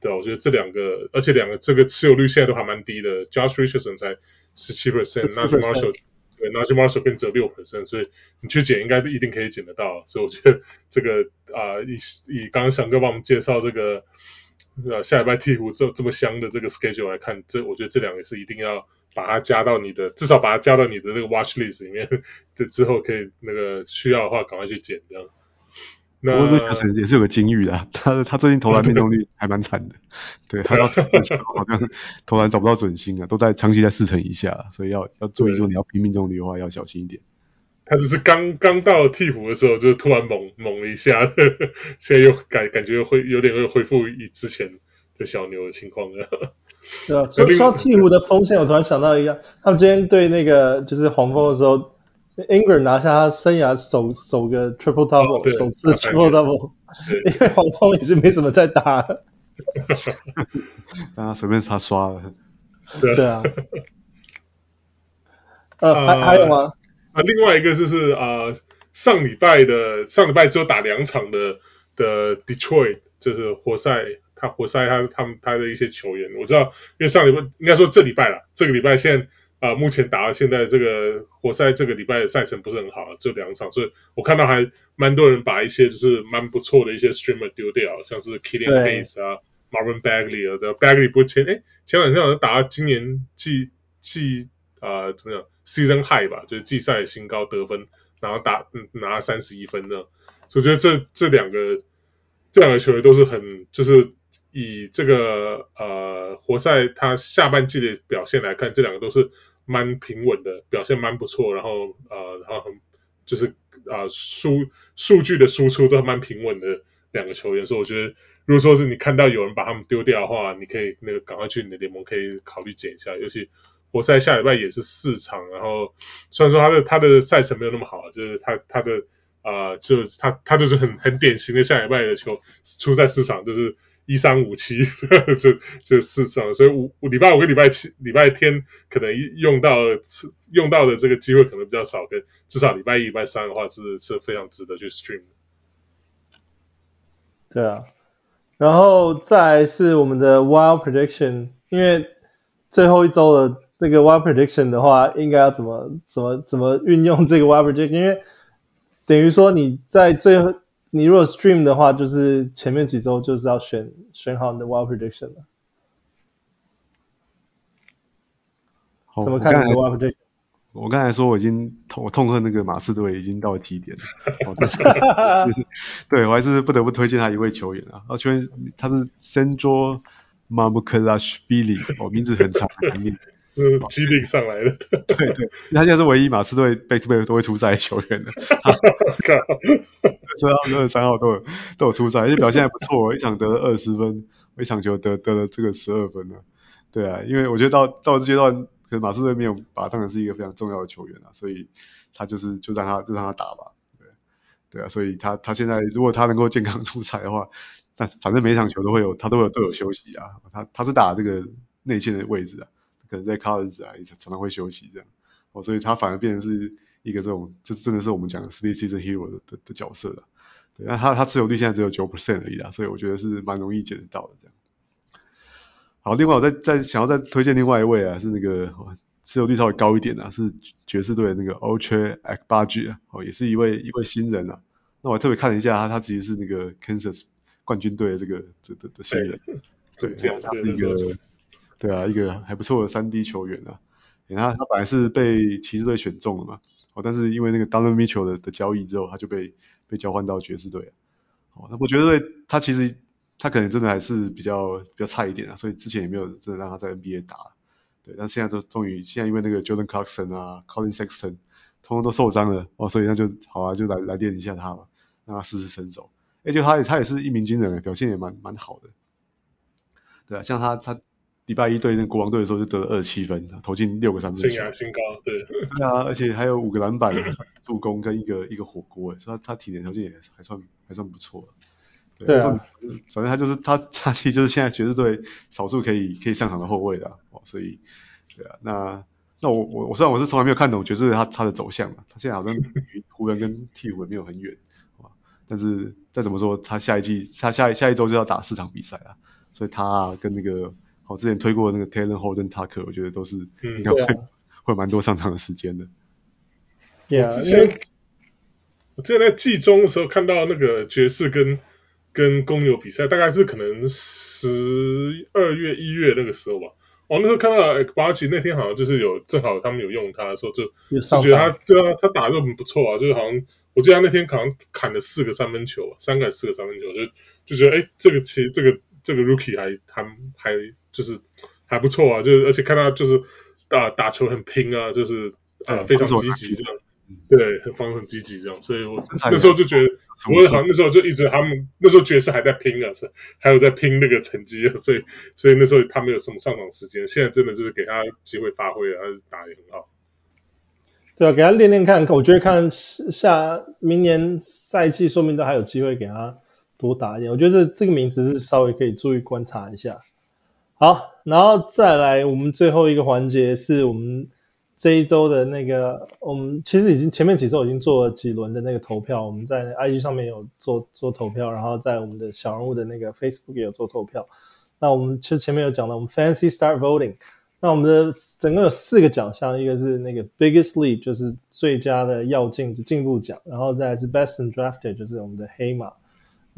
对，我觉得这两个，而且两个这个持有率现在都还蛮低的，Josh Richardson 才十七 percent，Naji Marshall。对，Naji Marshall 变成六 percent，所以你去捡应该一定可以捡得到。所以我觉得 这个啊、呃，以以刚刚翔哥帮我们介绍这个呃下礼拜鹈鹕这这么香的这个 schedule 来看，这我觉得这两个是一定要把它加到你的，至少把它加到你的那个 watch list 里面，这之后可以那个需要的话赶快去捡这样。那也是有个金玉的，他他最近投篮命中率还蛮惨的，对，他好像投篮找不到准心啊，都在长期在四成以下，所以要要注意说你要拼命中率的话要小心一点。他只是刚刚到替补的时候就突然猛猛了一下，呵呵现在又感感觉会有点会恢复以之前的小牛的情况了。对啊，所以说鵜鹕的锋线，我突然想到一个，他们今天对那个就是黄蜂的时候。Ingram 拿下他生涯首首个 triple double，、哦、首次 triple double，因为黄蜂已经没怎么在打了，让他随便他刷了，对啊，呃，还还有吗？啊，另外一个就是啊、呃，上礼拜的上礼拜只有打两场的的 Detroit，就是活塞，他活塞他他们他的一些球员，我知道，因为上礼拜应该说这礼拜了，这个礼拜现在。啊、呃，目前打到现在这个活塞这个礼拜的赛程不是很好，这两场，所以我看到还蛮多人把一些就是蛮不错的一些 streamer 丢掉，像是 Killian Hayes 啊，Marvin Bagley 啊的 Bagley 不前哎前两天好像打到今年季季啊怎么样 season high 吧，就是季赛新高得分，然后打拿了三十一分呢，所以我觉得这这两个这两个球员都是很就是。以这个呃活塞他下半季的表现来看，这两个都是蛮平稳的，表现蛮不错，然后呃然后就是啊、呃、数数据的输出都蛮平稳的两个球员，所以我觉得如果说是你看到有人把他们丢掉的话，你可以那个赶快去你的联盟可以考虑捡一下，尤其活塞下礼拜也是四场，然后虽然说他的他的赛程没有那么好，就是他他的啊、呃、就他他就是很很典型的下礼拜的球出在四场就是。一三五七就就四场，所以五礼拜五跟礼拜七礼拜天可能用到用到的这个机会可能比较少，跟至少礼拜一礼拜三的话是是非常值得去 stream 的。对啊，然后再来是我们的 wild prediction，因为最后一周的那个 wild prediction 的话，应该要怎么怎么怎么运用这个 wild prediction，因为等于说你在最后。你如果 stream 的话，就是前面几周就是要选选好你的 wild prediction 了。好，怎么看你的 wild prediction？我刚才说我已经痛，我痛恨那个马刺队已经到了极点了。对，我还是不得不推荐他一位球员啊，啊，球员他是 Sandro Mamukelashvili，哦，名字很长，很难是机灵上来的，对对，他现在是唯一马刺队背对背都会出赛的球员了。所以他们二十三号都有都有出赛，而且表现还不错，一场得了二十分，一场球得得了这个十二分呢。对啊，因为我觉得到到这阶段，可能马刺队没有把他当成是一个非常重要的球员啊，所以他就是就让他就让他打吧。对对啊，所以他他现在如果他能够健康出赛的话，但反正每一场球都会有他都有都有休息啊。他他是打这个内线的位置啊。可能在 Collins 啊，也常常会休息这样，哦，所以他反而变成是一个这种，就真的是我们讲的 Split Season Hero 的的，的角色了。对，那他他持有率现在只有九 percent 而已啦，所以我觉得是蛮容易捡得到的这样。好，另外我再再想要再推荐另外一位啊，是那个持有率稍微高一点啊，是爵士队的那个 Ochai Agbaji 啊，哦，也是一位一位新人啊。那我还特别看了一下他，他其实是那个 Kansas 冠军队的这个这的的新人，对，他是一个。对啊，一个还不错的三 D 球员啊，他他本来是被骑士队选中了嘛，哦，但是因为那个 Donovan Mitchell 的的交易之后，他就被被交换到爵士队了，哦，那我觉得他其实他可能真的还是比较比较差一点啊，所以之前也没有真的让他在 NBA 打，对，但现在都终于现在因为那个 Jordan Clarkson 啊，Collin Sexton 通通都受伤了，哦，所以那就好啊，就来来练一下他吧，让他试试身手，而且他也他也是一鸣惊人，表现也蛮蛮好的，对啊，像他他。礼拜一对那国王队的时候就得了二十七分，投进六个三分球，生涯新高，对。对啊，而且还有五个篮板、助攻跟一个一个火锅，哎，所以他他体能条件也还算还算不错。对，对啊，反正他就是他他其实就是现在爵士队少数可以可以上场的后卫的，哦，所以对啊，那那我我我虽然我是从来没有看懂爵士队他他的走向嘛，他现在好像离湖人跟鹈鹕没有很远，但是再怎么说，他下一季他下下一周就要打四场比赛啊，所以他、啊、跟那个。我之前推过那个 Talen Horton-Tucker，我觉得都是应该会、嗯啊、会蛮多上场的时间的。对啊，之前我之前在季中的时候看到那个爵士跟跟公牛比赛，大概是可能十二月一月那个时候吧。我那时候看到 Agbaji 那天好像就是有正好他们有用他的时候，就就觉得他对啊，他打的很不错啊，就是好像我记得他那天好像砍了四个三分球，三个四个三分球，就就觉得哎，这个其实这个这个 Rookie 还还还。就是还不错啊，就是而且看他就是打打球很拼啊，就是啊非常积极这样，对，很防很积极这样，所以我那时候就觉得，我好像那时候就一直他们那时候爵士还在拼啊，还有在拼那个成绩啊，所以所以那时候他没有什么上场时间，现在真的就是给他机会发挥啊，他打也很好。对啊，给他练练看，我觉得看下明年赛季，说明都还有机会给他多打一点。我觉得这这个名字是稍微可以注意观察一下。好，然后再来我们最后一个环节是我们这一周的那个，我们其实已经前面几周已经做了几轮的那个投票，我们在 IG 上面有做做投票，然后在我们的小人物的那个 Facebook 也有做投票。那我们其实前面有讲到，我们 Fancy Start Voting。那我们的整个有四个奖项，一个是那个 Biggest Leap，就是最佳的跃进进步奖，然后再是 Best and Drafted，就是我们的黑马，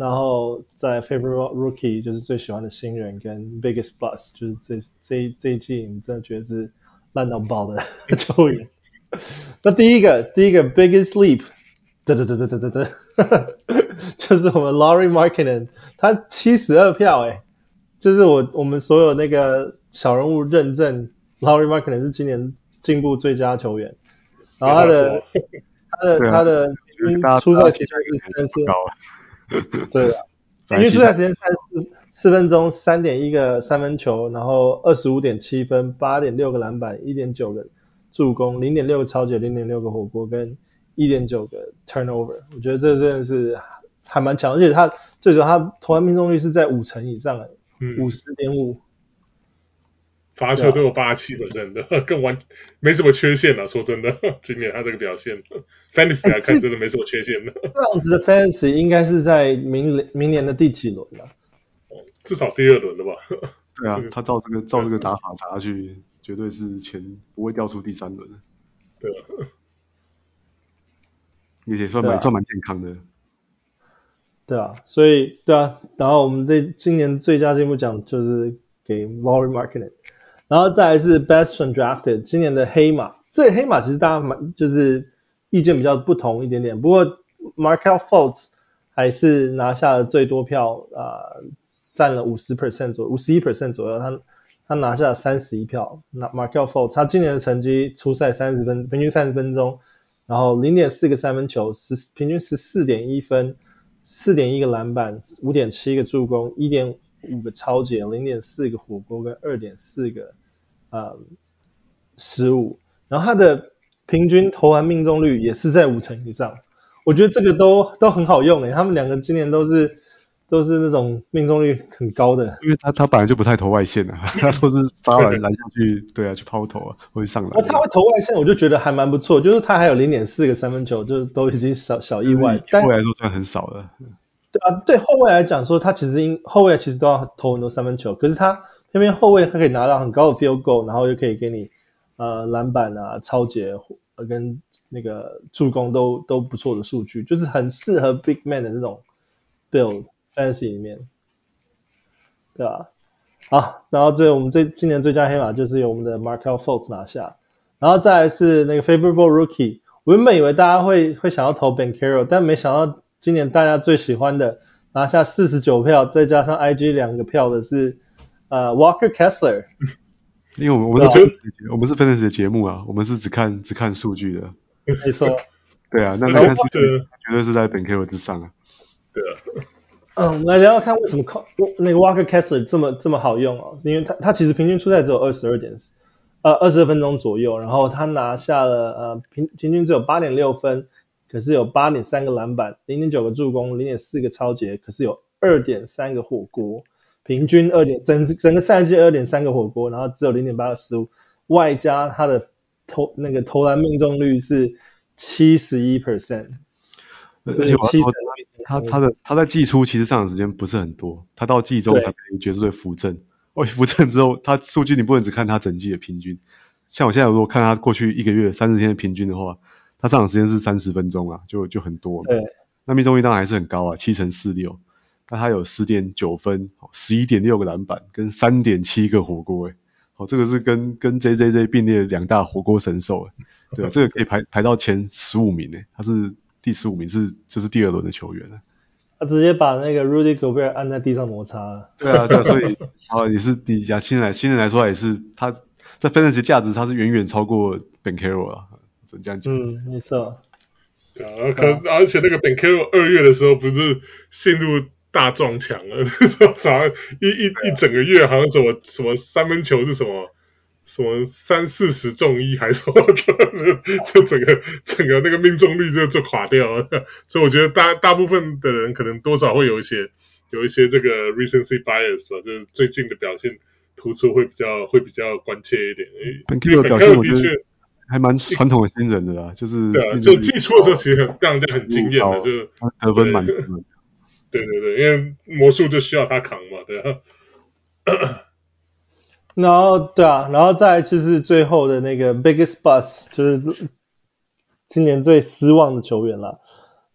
然后在 Favorite Rookie 就是最喜欢的新人，跟 Biggest Bust 就是这这这一季你真的觉得是烂到爆的 球员。那第一个第一个 Biggest Leap，哒哒哒哒哒哒哒，就是我们 Laurie Markkinen，他七十二票诶，这是我我们所有那个。小人物认证 Laurie 能是今年进步最佳球员，然后他的他的他的出赛时间是三四，对啊，因为出赛时间三四四分钟，三点一个三分球，然后二十五点七分，八点六个篮板，一点九个助攻，零点六个超级，零点六个火锅，跟一点九个 turnover，我觉得这真的是还蛮强，而且他最主要他投篮命中率是在五成以上的，五十点五。罚球都有八七的，真 的更完没什么缺陷了。说真的，今年他这个表现，Fantasy 来看真的没什么缺陷的。这样子的 Fantasy 应该是在明明年的第几轮了？至少第二轮了吧？对啊，他照这个照这个打法打下去，绝对是前不会掉出第三轮。对啊，也也算蛮算蛮健康的。对啊，所以对啊，然后我们这今年最佳进步奖就是给 Lauri Markkanen。然后再来是 Best Undrafted，今年的黑马，这黑马其实大家蛮就是意见比较不同一点点，不过 Markel Fultz 还是拿下了最多票，啊、呃，占了五十 percent 左右，五十一 percent 左右，他他拿下了三十一票。那 Markel Fultz 他今年的成绩初赛三十分，平均三十分钟，然后零点四个三分球，十平均十四点一分，四点一个篮板，五点七个助攻，一点五个抄截，零点四个火锅跟二点四个。呃，失误，然后他的平均投篮命中率也是在五成以上，我觉得这个都都很好用诶，他们两个今年都是都是那种命中率很高的，因为他他本来就不太投外线啊，他都是发完篮下去，对啊，去抛投啊，会上来。他会投外线，我就觉得还蛮不错，就是他还有零点四个三分球，就是都已经小小意外，但后来说算很少了。对啊，对后卫来讲说，他其实因后卫其实都要投很多三分球，可是他。偏偏后卫他可以拿到很高的 field goal，然后又可以给你呃篮板啊、抄截跟那个助攻都都不错的数据，就是很适合 big man 的这种 build fantasy 里面，对吧？好，然后这我们最今年最佳黑马就是由我们的 Markel Fultz 拿下，然后再来是那个 favorable rookie，我原本以为大家会会想要投 Ben Caro，但没想到今年大家最喜欢的拿下四十九票，再加上 IG 两个票的是。呃、uh,，Walker Kessler，因为我们我们是我们是 Fantasy 的节目啊，我们是只看只看数据的。没错。对啊，那那是绝对是在 Banchero 之上啊。对啊。嗯，我们来聊聊看为什么靠那个 Walker Kessler 这么这么好用哦，因为他他其实平均出赛只有二十二点呃二十二分钟左右，然后他拿下了呃平平均只有八点六分，可是有八点三个篮板，零点九个助攻，零点四个超截，可是有二点三个火锅。平均二点整整个赛季二点三个火锅，然后只有零点八个失误，外加他的投那个投篮命中率是七十一 percent，而且我他他的他在季初其实上场时间不是很多，他到季中才可以爵士队扶正，哦扶正之后他数据你不能只看他整季的平均，像我现在如果看他过去一个月三十天的平均的话，他上场时间是三十分钟啊，就就很多，对，那命中率当然还是很高啊，七成四六。那他有十点九分，十一点六个篮板，跟三点七个火锅，诶，好，这个是跟跟 J J J 并列两大火锅神兽，诶，对，这个可以排排到前十五名，诶，他是第十五名，是就是第二轮的球员了。他直接把那个 Rudy Gobert 按在地上摩擦了。对啊，对啊，所以啊也是第一家新人来新人来说也是他在 Fantasy 价值他是远远超过 Banchero 啊，这样讲。嗯，没错。啊，可而且那个 Banchero 二月的时候不是陷入。大撞墙了，早上一一一整个月好像什么什么三分球是什么什么三四十中一还是说 就整个整个那个命中率就就垮掉了，所以我觉得大大部分的人可能多少会有一些有一些这个 recency bias 吧，就是最近的表现突出会比较会比较关切一点。本科的表现我觉得还蛮传统的新人的啦，就是对啊，就季初的时候其实很让人家很惊艳的，就是得分满分。对对对，因为魔术就需要他扛嘛，对啊。然后对啊，然后再就是最后的那个 biggest bust，就是今年最失望的球员了，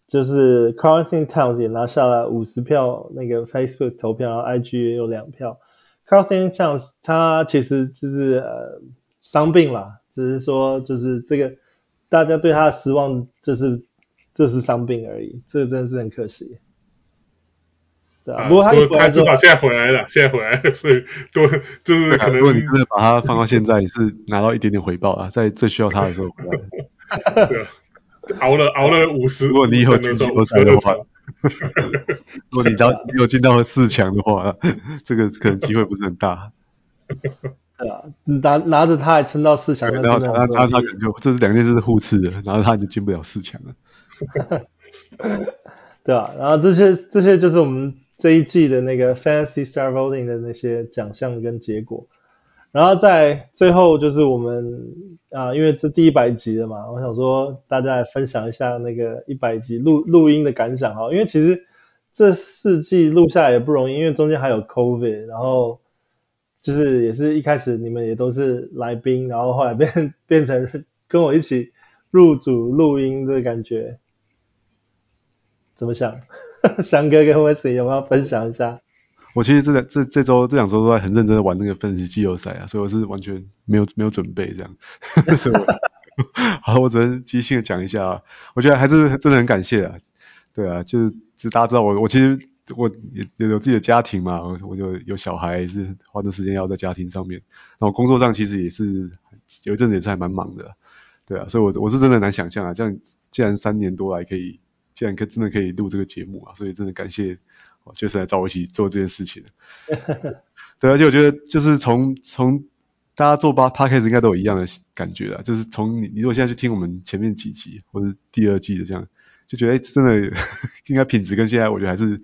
就是 Karl-Anthony Towns 也拿下了五十票那个 Facebook 投票，然后 IG 也有两票。Karl-Anthony Towns 他其实就是呃伤病了，只是说就是这个大家对他的失望就是就是伤病而已，这个真的是很可惜。对啊，不过他他至少现在回来了，现在回来了，所以多就是可能。如果你真的把他放到现在，也是拿到一点点回报啊，在最需要他的时候回来。对，熬了熬了五十。如果你以后进季后赛的话，如果你到你有进到四强的话，这个可能机会不是很大。对啊，拿拿着他还撑到四强，然后他他他可能就这是两件事是互斥的，然后他就进不了四强了。对啊，然后这些这些就是我们。这一季的那个 Fantasy Star Voting 的那些奖项跟结果，然后在最后就是我们啊，因为这第一百集了嘛，我想说大家来分享一下那个一百集录录音的感想啊，因为其实这四季录下来也不容易，因为中间还有 COVID，然后就是也是一开始你们也都是来宾，然后后来变变成跟我一起入组录音的感觉，怎么想？翔哥跟 w e s 有没有分享一下？我其实这两这这周这两周都在很认真的玩那个分析季后赛啊，所以我是完全没有没有准备这样。所以我 好，我只能即兴的讲一下啊。我觉得还是真的很感谢啊。对啊，就是就大家知道我我其实我也有有自己的家庭嘛，我我就有小孩，是花的时间要在家庭上面。然后工作上其实也是有一阵子也是还蛮忙的。对啊，所以我我是真的难想象啊，这样既然三年多来可以。既然可真的可以录这个节目啊，所以真的感谢，就是来找我一起做这件事情 对，而且我觉得就是从从大家做八 podcast 应该都有一样的感觉啊，就是从你你如果现在去听我们前面几集或者第二季的这样，就觉得真的 应该品质跟现在我觉得还是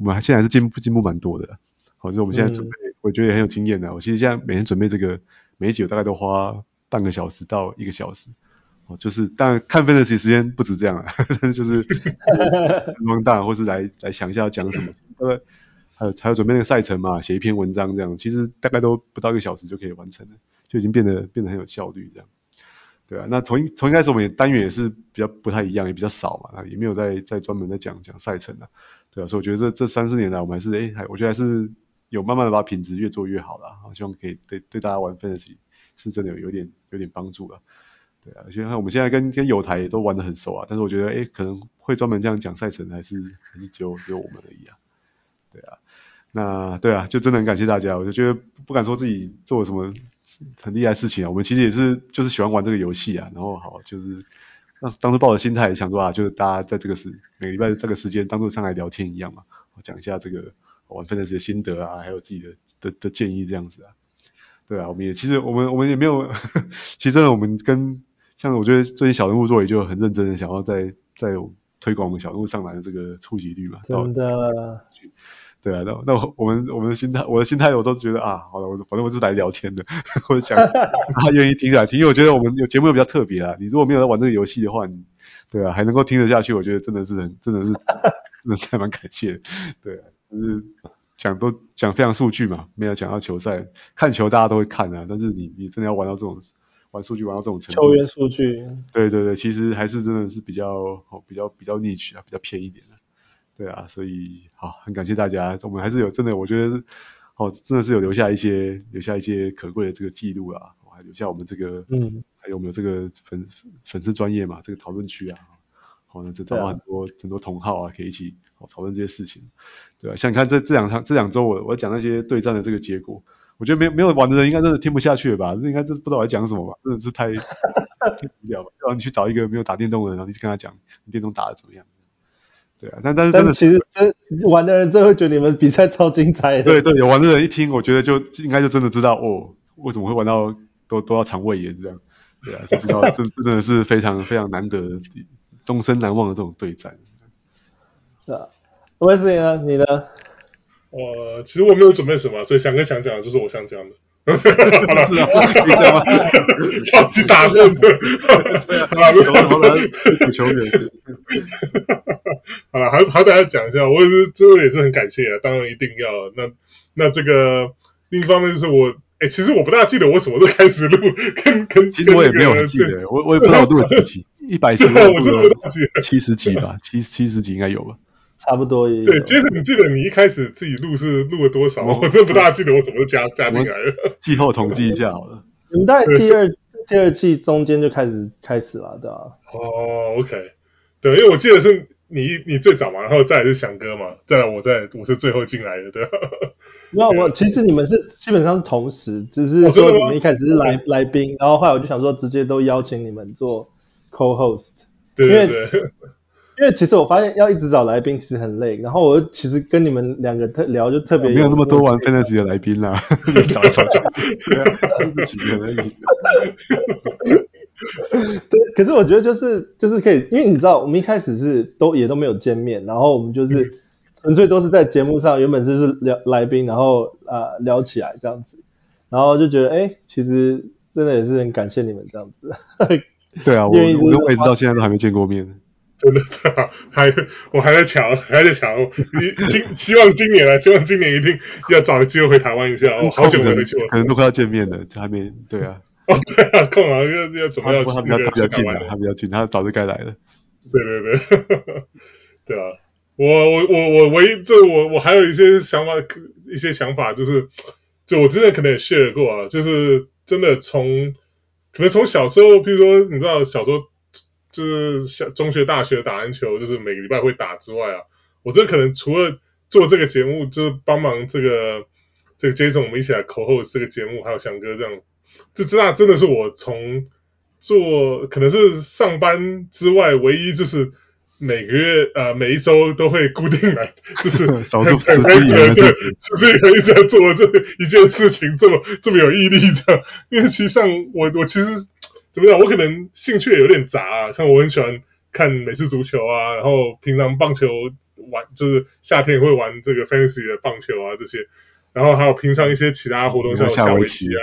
我们现在还是进步进步蛮多的。好，就是我们现在准备，嗯、我觉得也很有经验的。我其实现在每天准备这个每一集，我大概都花半个小时到一个小时。哦就是，当然看 Fantasy 时间不止这样啊，就是 放大或是来来想一下要讲什么，呃，还有还有准备那个赛程嘛，写一篇文章这样，其实大概都不到一个小时就可以完成了，就已经变得变得很有效率这样。对啊，那从一从一开始我们也单元也是比较不太一样，也比较少嘛，也没有在在专门在讲讲赛程啊。对啊，所以我觉得这这三四年来我们还是哎，还我觉得还是有慢慢的把品质越做越好了啊，希望可以对对大家玩 Fantasy 是真的有有点有点帮助了。对啊，而且我们现在跟跟友台也都玩得很熟啊，但是我觉得，诶，可能会专门这样讲赛程，还是还是只有只有我们而已啊。对啊，那对啊，就真的很感谢大家，我就觉得不敢说自己做了什么很厉害的事情啊，我们其实也是就是喜欢玩这个游戏啊，然后好就是当当时抱着心态想说啊，就是大家在这个时每个礼拜这个时间当做上来聊天一样嘛，我讲一下这个玩分的这些心得啊，还有自己的的的建议这样子啊。对啊，我们也其实我们我们也没有，其实真的我们跟像我觉得最近小人物做也就很认真的想要在在推广我们小人物上来的这个触及率嘛。真的。对啊，那那我们我们的心态，我的心态我都觉得啊，好了，我反正我是来聊天的，或者想 他愿意听啊听，因为我觉得我们有节目又比较特别啊。你如果没有在玩这个游戏的话，你对啊还能够听得下去，我觉得真的是很真的是 真的是还蛮感谢的。对啊，就是讲都讲非常数据嘛，没有讲到球赛，看球大家都会看啊，但是你你真的要玩到这种。玩数据玩到这种程度，球员数据，对对对，其实还是真的是比较哦，比较比较 niche 啊，比较偏一点的，对啊，所以好，很感谢大家，我们还是有真的，我觉得哦，真的是有留下一些留下一些可贵的这个记录啊，我还留下我们这个嗯，还有我们有这个粉粉丝专业嘛，这个讨论区啊，好，那这找到很多、啊、很多同好啊，可以一起哦讨论这些事情，对啊，像你看这这两场这两周我我讲那些对战的这个结果。我觉得没没有玩的人应该真的听不下去了吧？那应该就是不知道我在讲什么吧？真的是太 太无聊了。然后你去找一个没有打电动的人，然后你去跟他讲你电动打的怎么样？对啊，但但是真的，其实真玩的人真会觉得你们比赛超精彩的。对对，有玩的人一听，我觉得就应该就真的知道哦，为什么会玩到都都要肠胃炎这样。对啊，就知道这真的是非常非常难得、终身难忘的这种对战。是啊，Wesley 呢？你呢？我其实我没有准备什么，所以翔哥想讲的就是我想讲的。好了，是啊，你讲吧。超级打乱的。好了，好了，球员。好了，还还大家讲一下，我也是这个也是很感谢啊，当然一定要。那那这个另一方面就是我。哎，其实我不大记得我什么时候开始录，跟跟其实我也没有很记得，我我也不知道我录了几集，一百集，我真的不记得，七十集吧，七七十集应该有吧，差不多。对，Jason，你记得你一开始自己录是录了多少？我真的不大记得我什么时候加加进来了。季后统计一下好了。你们在第二第二季中间就开始开始了，对吧？哦，OK，对，因为我记得是。你你最早嘛，然后再来是翔哥嘛，再来我在我是最后进来的，对吧？那我其实你们是基本上是同时，只是说你们一开始是来、哦、来宾，然后后来我就想说直接都邀请你们做 co-host，对对对，因为其实我发现要一直找来宾其实很累，然后我其实跟你们两个特聊就特别有没有那么多玩 fantasy 的来宾啦，找一找就几个而已。对，可是我觉得就是就是可以，因为你知道，我们一开始是都也都没有见面，然后我们就是纯粹都是在节目上，原本就是聊来宾，然后啊、呃、聊起来这样子，然后就觉得哎，其实真的也是很感谢你们这样子。对啊，我我我一直到现在都还没见过面，真的还我还在抢，还在抢，你今希望今年啊，希望今年一定要找个机会回台湾一下，我好久没回去了，可能都快要见面了，还没对啊。哦，对啊，空啊，要要准备要去。他比较他比较近了，他比较近，他早就该来了。对对对，对啊，我我我我唯一这我我还有一些想法，一些想法就是，就我之前可能也 share 过啊，就是真的从可能从小时候，譬如说你知道小时候就是小中学、大学打篮球，就是每个礼拜会打之外啊，我真的可能除了做这个节目，就是帮忙这个这个 Jason 我们一起来 co-host 这个节目，还有翔哥这样。这这那真的是我从做可能是上班之外，唯一就是每个月呃每一周都会固定来，就是少数持之以恒持之以恒一直在做这一件事情，这么这么有毅力这样。因为其实上我我其实怎么讲，我可能兴趣也有点杂啊，像我很喜欢看美式足球啊，然后平常棒球玩就是夏天也会玩这个 fantasy 的棒球啊这些。然后还有平常一些其他活动，像下围棋啊、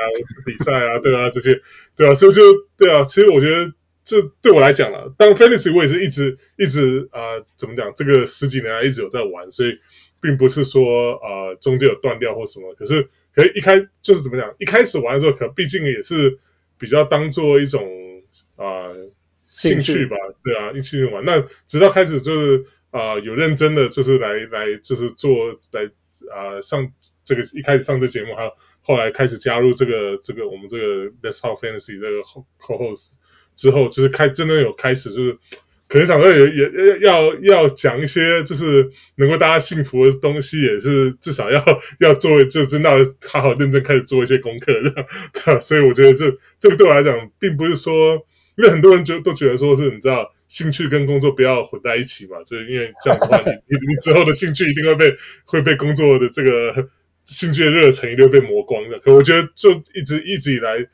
比赛啊，对啊，这些，对啊，所以就对啊，其实我觉得这对我来讲了，当 fantasy 我也是一直一直啊、呃，怎么讲，这个十几年来一直有在玩，所以并不是说啊、呃、中间有断掉或什么，可是可是一开就是怎么讲，一开始玩的时候，可能毕竟也是比较当做一种啊、呃、兴趣吧，对啊，一起玩。那直到开始就是啊、呃、有认真的就是来来就是做来。啊、呃，上这个一开始上这节目，还有后来开始加入这个这个我们这个 Let's Talk Fantasy 这个 Co-host 之后，就是开真的有开始，就是可能想说也也要要讲一些就是能够大家幸福的东西，也是至少要要做，就真的好好认真开始做一些功课的。所以我觉得这 这个对我来讲，并不是说，因为很多人就都觉得说是你知道。兴趣跟工作不要混在一起嘛，就是因为这样的话，你你你之后的兴趣一定会被会被工作的这个兴趣的热忱一定会被磨光的。可我觉得就一直一直以来，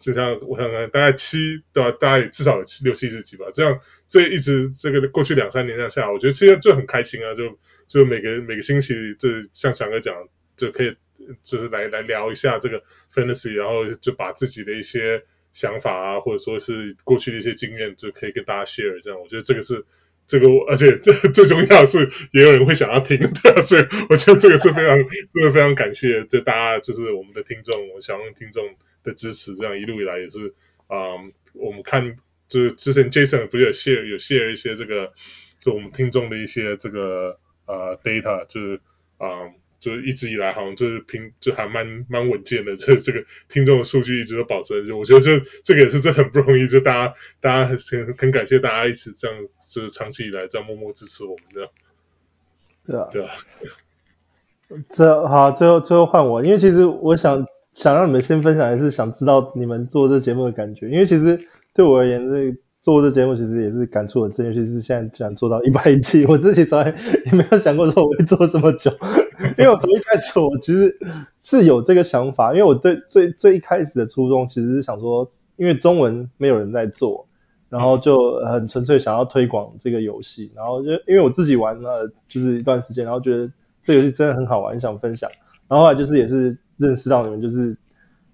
就像我想想，大概七对吧？大概至少有七六七十集吧。这样这一直这个过去两三年这样下，我觉得现在就很开心啊！就就每个每个星期，就像翔哥讲，就可以就是来来聊一下这个 fantasy，然后就把自己的一些。想法啊，或者说是过去的一些经验，就可以跟大家 share。这样，我觉得这个是这个，而且最重要的是，也有人会想要听，对，所以我觉得这个是非常，真的非常感谢，就大家就是我们的听众，我想用听众的支持，这样一路以来也是啊、嗯，我们看就是之前 Jason 不是有 share 有 share 一些这个，就我们听众的一些这个呃 data，就是啊。嗯就是一直以来好像就是平就还蛮蛮稳健的，这 这个听众的数据一直都保持着，我觉得这这个也是真的很不容易，就大家大家很很感谢大家一直这样就是长期以来这样默默支持我们这样。对啊，对啊。这好，最后最后换我，因为其实我想想让你们先分享，还是想知道你们做这节目的感觉，因为其实对我而言这。做这节目其实也是感触很深，尤其是现在居然 做到一百集，我自己从来也没有想过说我会做这么久。因为我从一开始我其实是有这个想法，因为我对最最一开始的初衷其实是想说，因为中文没有人在做，然后就很纯粹想要推广这个游戏，然后就因为我自己玩了就是一段时间，然后觉得这游戏真的很好玩，想分享，然后后来就是也是认识到你们，就是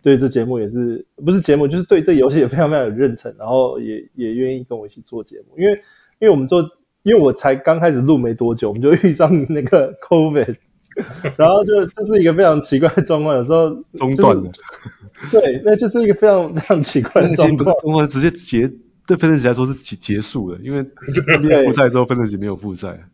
对这节目也是不是节目，就是对这游戏也非常非常有认同，然后也也愿意跟我一起做节目，因为因为我们做。因为我才刚开始录没多久，我们就遇上那个 COVID，然后就这是一个非常奇怪的状况，有时候、就是、中断了。对，那就是一个非常非常奇怪的状况。中断直接结，对 Fantasy 来说是结结束了，因为 复赛之后 Fantasy 没有复赛。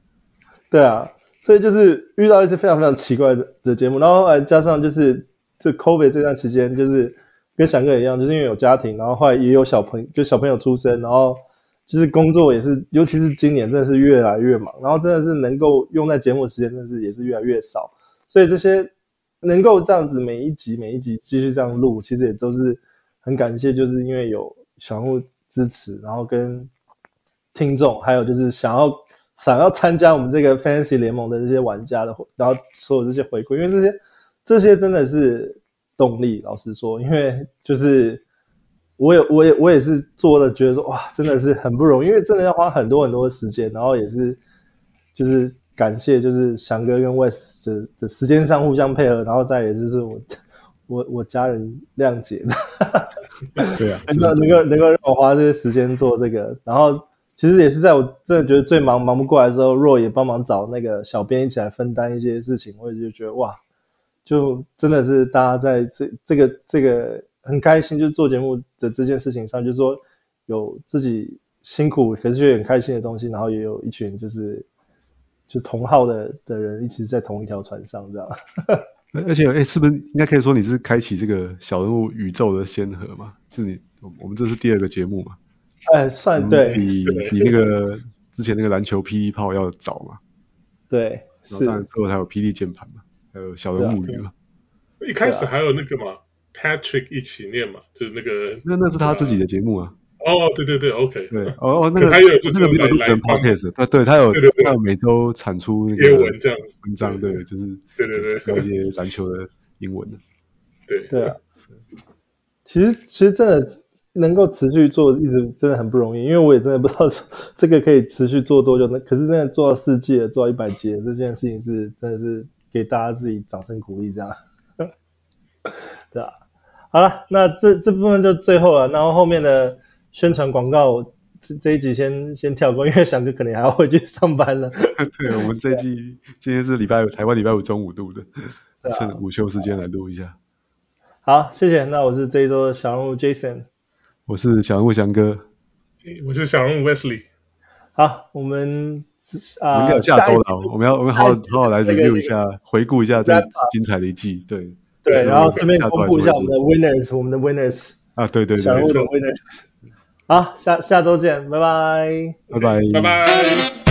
对啊，所以就是遇到一些非常非常奇怪的的节目，然后后来加上就是这 COVID 这段期间，就是跟翔哥一样，就是因为有家庭，然后后来也有小朋友，就小朋友出生，然后。就是工作也是，尤其是今年真的是越来越忙，然后真的是能够用在节目的时间，真的是也是越来越少。所以这些能够这样子每一集每一集继续这样录，其实也都是很感谢，就是因为有小人物支持，然后跟听众，还有就是想要想要参加我们这个 Fantasy 联盟的这些玩家的，然后所有这些回馈，因为这些这些真的是动力。老实说，因为就是。我也我也我也是做了，觉得说哇，真的是很不容易，因为真的要花很多很多的时间，然后也是就是感谢就是翔哥跟 Wes 的的时间上互相配合，然后再也就是我我我家人谅解，对啊，能够能够能够让我花这些时间做这个，然后其实也是在我真的觉得最忙忙不过来的时候若也帮忙找那个小编一起来分担一些事情，我也就觉得哇，就真的是大家在这这个这个。很开心，就是做节目的这件事情上，就是说有自己辛苦，可是却很开心的东西，然后也有一群就是就同号的的人一起在同一条船上，这样。而且，哎、是不是应该可以说你是开启这个小人物宇宙的先河嘛？就你，我们这是第二个节目嘛？哎，算对，比比那个之前那个篮球霹雳炮要早嘛？对，然后当然之后还有霹雳键盘嘛，还有小人物语嘛。一开始还有那个嘛？Patrick 一起念嘛，就是那个，那那是他自己的节目啊。哦，对对对，OK。对，哦哦，那个他有就是那个没有录成 Podcast，他对，他有他有每周产出那个文章，文章对，就是对对对，教一些篮球的英文的。对对啊，其实其实真的能够持续做，一直真的很不容易，因为我也真的不知道 这个可以持续做多久。那可是真的做到四季了，做到一百集了，这件事情是真的是给大家自己掌声鼓励这样。对啊。好了，那这这部分就最后了，然后后面的宣传广告这这一集先先跳过，因为翔哥可能还要回去上班了。对，我们这一集今天是礼拜五，台湾礼拜五中午录的，趁午休时间来录一下。好，谢谢。那我是这一周的小人物 Jason，我是小人物翔哥，我是小人物 Wesley。好，我们啊，我们要下周了，我们要我们好好 好好来 review 一下，回顾一下这精彩的一季，对。对，然后顺便公布一下我们的 winners，我们的 winners 啊，对对对，小人物的 winners。好，下下周见，拜拜，拜拜，拜拜。